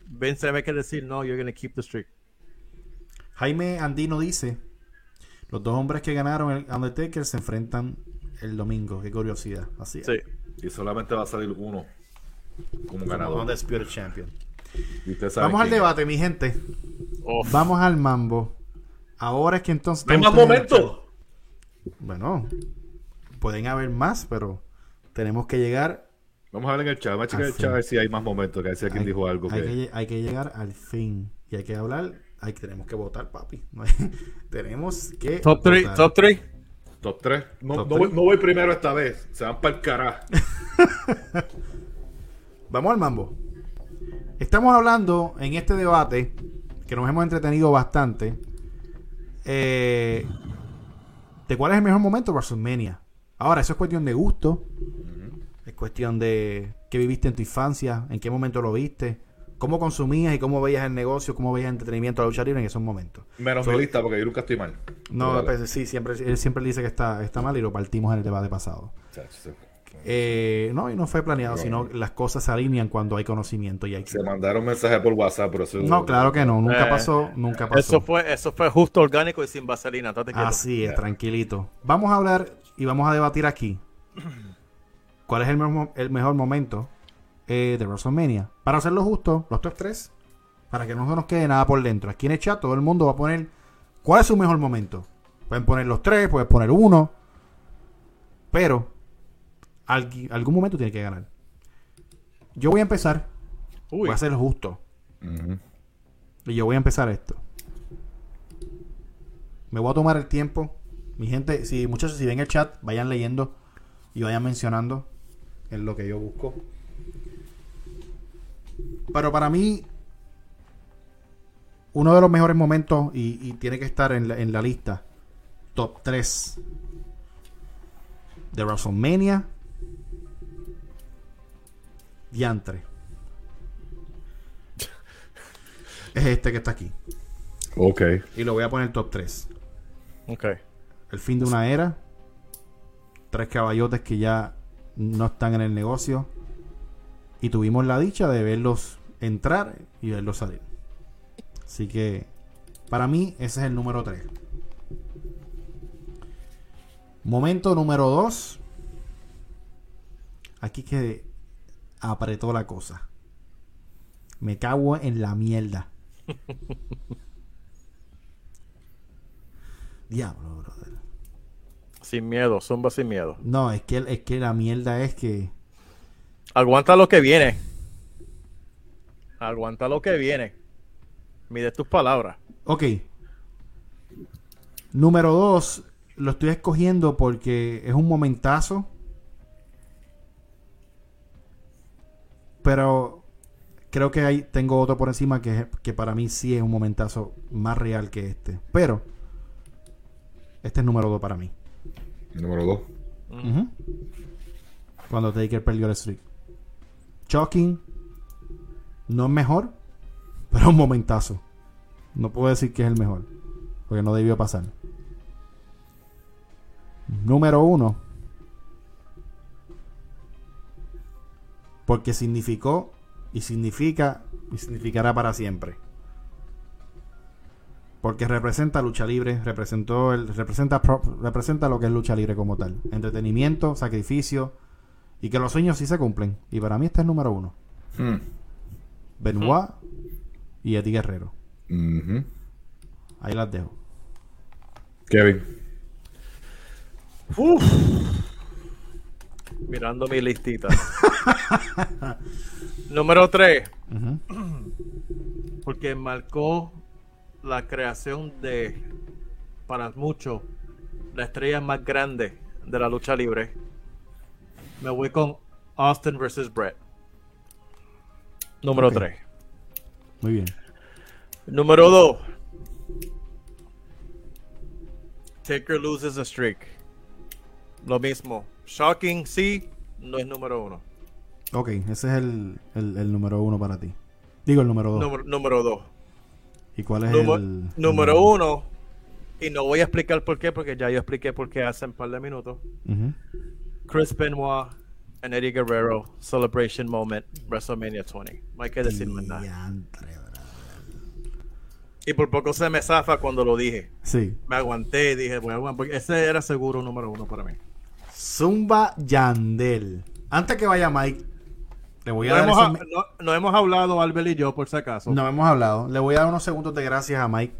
Vince debe que decir, no, you're going to keep the streak. Jaime Andino dice, los dos hombres que ganaron el Undertaker se enfrentan el domingo. Qué curiosidad. Así es. Sí. Y solamente va a salir uno como ganador. Undisputed Champion. Y usted sabe Vamos al debate, mi gente. Uf. Vamos al mambo. Ahora es que entonces... No hay más momentos. Bueno, pueden haber más, pero tenemos que llegar. Vamos a ver en el chat. Vamos a checar el chat a ver si hay más momentos. Que a ver si alguien hay, dijo algo. hay que... que, lle- hay que llegar al fin. Y hay que hablar. Hay, tenemos que votar, papi. Tenemos que. Top 3, votar. top 3. Top 3. No, Top no voy, tres. no voy primero esta vez. Se van para el carajo. Vamos al mambo. Estamos hablando en este debate que nos hemos entretenido bastante. eh, de cuál es el mejor momento de WrestleMania. Ahora, eso es cuestión de gusto. Es cuestión de qué viviste en tu infancia, en qué momento lo viste, cómo consumías y cómo veías el negocio, cómo veías el entretenimiento de la lucha libre en esos momentos. Menos So- mi lista porque yo nunca estoy mal. No, pues, sí, siempre, él siempre dice que está, está mal y lo partimos en el debate pasado. Eh, no, y no fue planeado, No. sino las cosas se alinean cuando hay conocimiento y hay se mandaron mensajes por WhatsApp, pero eso. No, claro que no, nunca Eh, pasó, nunca pasó. Eso fue, eso fue justo orgánico y sin vaselina. Así es, tranquilito. Vamos a hablar y vamos a debatir aquí. ¿Cuál es el, mejor- el mejor momento eh, de WrestleMania? Para hacerlo justo, los top 3, para que no se nos quede nada por dentro. Aquí en el chat todo el mundo va a poner cuál es su mejor momento. Pueden poner los tres, pueden poner uno, pero algún momento tiene que ganar. Yo voy a empezar, Uy, voy a ser justo. Y yo voy a empezar esto. Me voy a tomar el tiempo. Mi gente, si muchachos, si ven el chat, vayan leyendo y vayan mencionando en lo que yo busco. Pero para mí, uno de los mejores momentos, y, y tiene que estar en la, en la lista, top 3 de WrestleMania, Diantre. Es este que está aquí. Ok. Y lo voy a poner top 3. ok. El fin de una era. Tres caballotes que ya no están en el negocio. Y tuvimos la dicha de verlos entrar y verlos salir. Así que, para mí, ese es el número 3. Momento número 2. Aquí que apretó la cosa. Me cago en la mierda. Diablo, brother. Sin miedo, zumba sin miedo. No, es que, es que la mierda es que. Aguanta lo que viene. Aguanta lo que viene. Mide tus palabras. Ok. Número dos. lo estoy escogiendo porque es un momentazo. Pero creo que hay, tengo otro por encima que, que para mí sí es un momentazo más real que este. Pero este es número 2 para mí. Número 2. Ujú. Cuando Taker perdió el streak. Shocking. No es mejor, pero un momentazo. No puedo decir que es el mejor. Porque no debió pasar. Número uno. Porque significó y significa y significará para siempre. Porque representa lucha libre, representó el, representa, representa lo que es lucha libre como tal. Entretenimiento, sacrificio y que los sueños sí se cumplen. Y para mí este es el número uno. Hmm. Benoit y Eddie Guerrero. Ahí las dejo. Kevin. Uf. Mirando mi listita. Número 3. Ujú. Porque marcó la creación de, para muchos, la estrella más grande de la lucha libre. Me voy con Austin vs. Brett. Número Ok. 3. Muy bien. Número 2. Taker loses a streak. Lo mismo. Shocking, sí, no es número uno. Ok, ese es el, el, el número uno para ti. Digo el número dos. Número, número 2. ¿Y cuál es Número, el número uno. Y no voy a explicar por qué, porque ya yo expliqué por qué hace un par de minutos. Ujú. Chris Benoit and Eddie Guerrero Celebration Moment WrestleMania 20. No hay que decir más nada. Y por poco se me zafa cuando lo dije. Sí. Me aguanté y dije, voy a aguantar, porque ese era seguro número uno para mí. Zumba Yandel. Antes que vaya Mike, le voy a No dar hemos, esos no- no hemos hablado, Albert y yo, por si acaso. No hemos hablado. Le voy a dar unos segundos de gracias a Mike.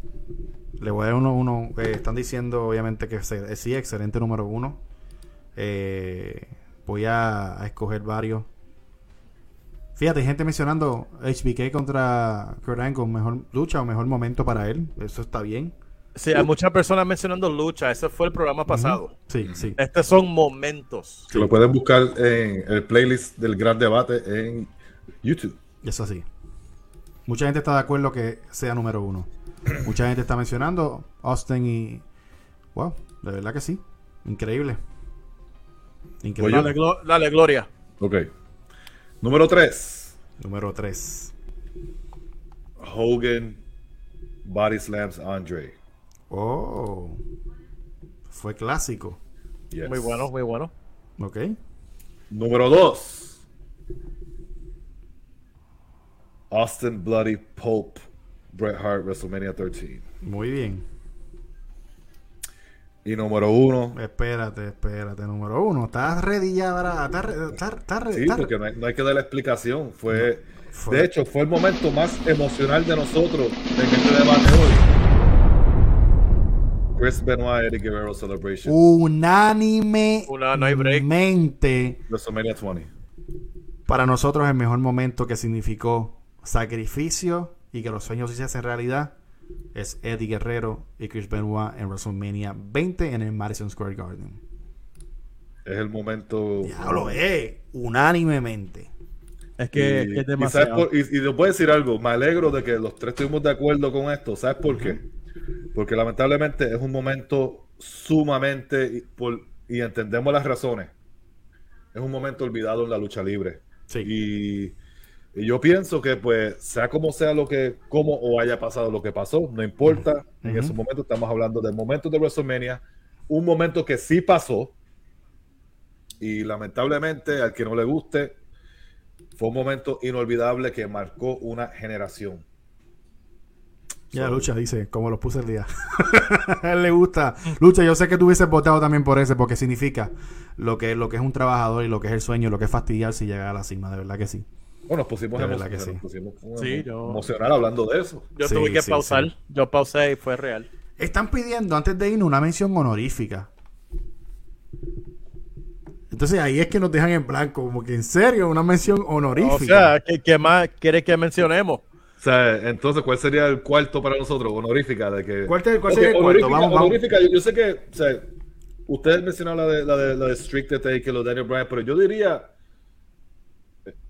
Le voy a dar uno, uno eh, están diciendo obviamente que se- eh, sí, excelente número uno. Eh, voy a, a escoger varios. Fíjate, hay gente mencionando HBK contra Kurt Angle, mejor lucha o mejor momento para él. Eso está bien. Sí, hay muchas personas mencionando lucha. Ese fue el programa pasado. Sí, sí. Estos son momentos. Que lo pueden buscar en el playlist del gran debate en YouTube. Eso sí. Mucha gente está de acuerdo que sea número uno. Mucha gente está mencionando Austin y. Wow, de verdad que sí. Increíble. Increíble. Dale, glo- dale, Gloria. Ok. Número 3. Número 3. Hogan Body Slams Andre. Oh. Fue clásico. Yes. Muy bueno, muy bueno. Ok. Número 2. Austin Bloody Pope Bret Hart WrestleMania 13. Muy bien. Y número 1. Espérate, espérate. Número uno. ¿Estás ready ya? ahora? ¿Estás re- estás- estás re- Sí, porque no hay, no hay que dar la explicación. Fue, fue- de hecho, fue el momento más emocional de nosotros en este debate hoy. Chris Benoit, Eddie Guerrero Celebration. Unánime. Una- no hay break. WrestleMania 20. para nosotros el mejor momento que significó sacrificio y que los sueños se hacen realidad es Eddie Guerrero y Chris Benoit en WrestleMania 20 en el Madison Square Garden. Es el momento. Ya lo es, unánimemente. Es que, y, que es demasiado. por- y- y voy a decir algo, me alegro de que los tres estuvimos de acuerdo con esto. ¿Sabes por qué? Porque lamentablemente es un momento sumamente, y, por- y entendemos las razones, es un momento olvidado en la lucha libre. Sí. Y, y yo pienso que pues sea como sea lo que, como o haya pasado lo que pasó, no importa. En ese momento estamos hablando del momento de WrestleMania, un momento que sí pasó. Y lamentablemente, al que no le guste, fue un momento inolvidable que marcó una generación. Ya, Lucha dice, como los puse el día. A él le gusta. Lucha, yo sé que tú hubieses votado también por ese, porque significa lo que, lo que es un trabajador y lo que es el sueño, lo que es fastidiarse y llegar a la cima, de verdad que sí. Bueno, nos pusimos, De emo- verdad que nos sí. pusimos Sí, yo- emocional hablando de eso. Yo Sí, tuve que sí, pausar. sí. Yo pausé y fue real. Están pidiendo antes de irnos una mención honorífica. Entonces ahí es que nos dejan en blanco, como que en serio, una mención honorífica. O sea, ¿qué, qué más quieres que mencionemos? O sea, entonces, ¿cuál sería el cuarto para nosotros? Honorífica de que. ¿Cuál te- cuál Ok, sería el cuarto? honorífica, Vamos, vamos. honorífica, yo, yo sé que, o sea, ustedes mencionaron la de, la de, la de Strict Take, los Daniel Bryan, pero yo diría,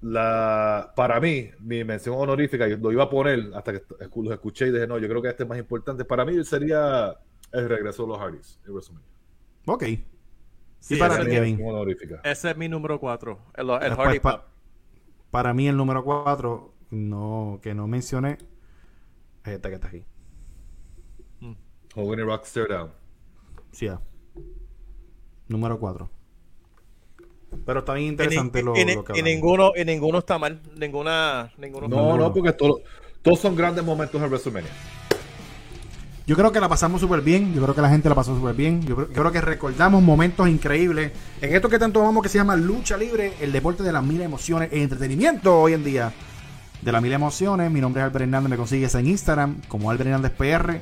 la, para mí, mi mención honorífica, yo lo iba a poner hasta que los escuché y dije, no, yo creo que este es más importante. Para mí sería el regreso de los Hardys en. Ok. Sí, para ese, ti, es, Kevin? Ese es mi número 4. El, el Después, Hardy pa- Pop. para mí el número 4, no, que no mencioné, es este que está aquí. Hogan y Rockstar Down. Sí. Número 4. Pero está bien interesante ni- lo, y ni- lo que ninguno, y ninguno está mal. Ninguna, ninguno está No, mal. no, porque todo- todos son grandes momentos en WrestleMania. Yo creo que la pasamos súper bien. Yo creo que la gente la pasó súper bien. Yo creo, yo creo que recordamos momentos increíbles en esto que tanto amamos que se llama lucha libre, el deporte de las mil emociones e entretenimiento hoy en día. De las mil emociones. Mi nombre es Albert Hernández. Me consigues en Instagram como Albert Hernández PR.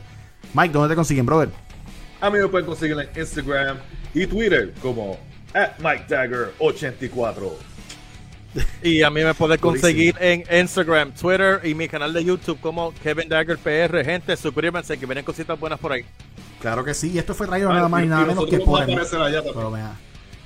Mike, ¿dónde te consiguen, brother? A mí me pueden conseguir en Instagram y Twitter como at MikeDagger84. Y a mí me puedes conseguir en Instagram, Twitter y mi canal de YouTube como Kevin Dagger PR. Gente, suscríbanse que vienen cositas buenas por ahí. Claro que sí. Y esto fue traído nada más y nada menos que por.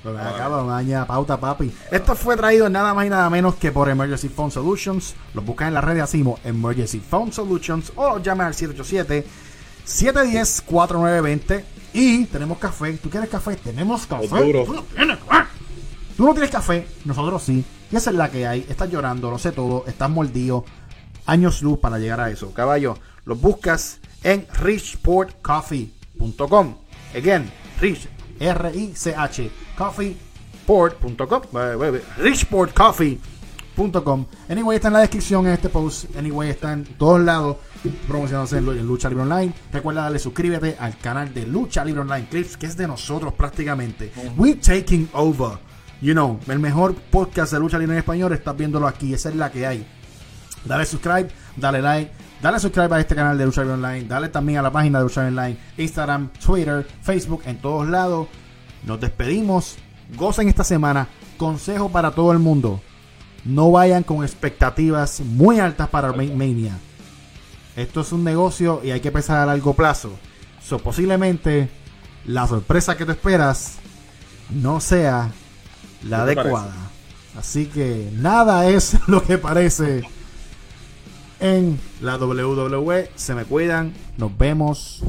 Pero allá, pauta, papi. Esto fue traído nada más y nada menos que por Emergency Phone Solutions. Los buscan en las redes así como Emergency Phone Solutions o los llaman al 787-710-4920. Y tenemos café. ¿Tú quieres café? Tenemos café. Tú no tienes café. Tú no tienes café, nosotros sí. Y esa es la que hay. Estás llorando, lo sé todo. Estás mordido. Años luz para llegar a eso. Caballo, los buscas en richportcoffee.com. Again, rich, R-I-C-H, coffeeport.com. eh, eh, Anyway, está en la descripción en este post. Anyway, está en todos lados promocionándose en Lu- en Lucha Libre Online. Recuerda darle suscríbete al canal de Lucha Libre Online Clips, que es de nosotros prácticamente. We taking over. You know, el mejor podcast de lucha libre en español, estás viéndolo aquí, esa es la que hay. Dale subscribe, dale like, dale subscribe a este canal de Lucha Libre Online, dale también a la página de Lucha Libre Online, Instagram, Twitter, Facebook, en todos lados. Nos despedimos, gocen esta semana. Consejo para todo el mundo: no vayan con expectativas muy altas para Ma- Mania. Esto es un negocio y hay que pensar a largo plazo. So, posiblemente la sorpresa que te esperas no sea la ¿Qué te adecuada. Así que nada es lo que parece en la WWE. Se me cuidan. Nos vemos.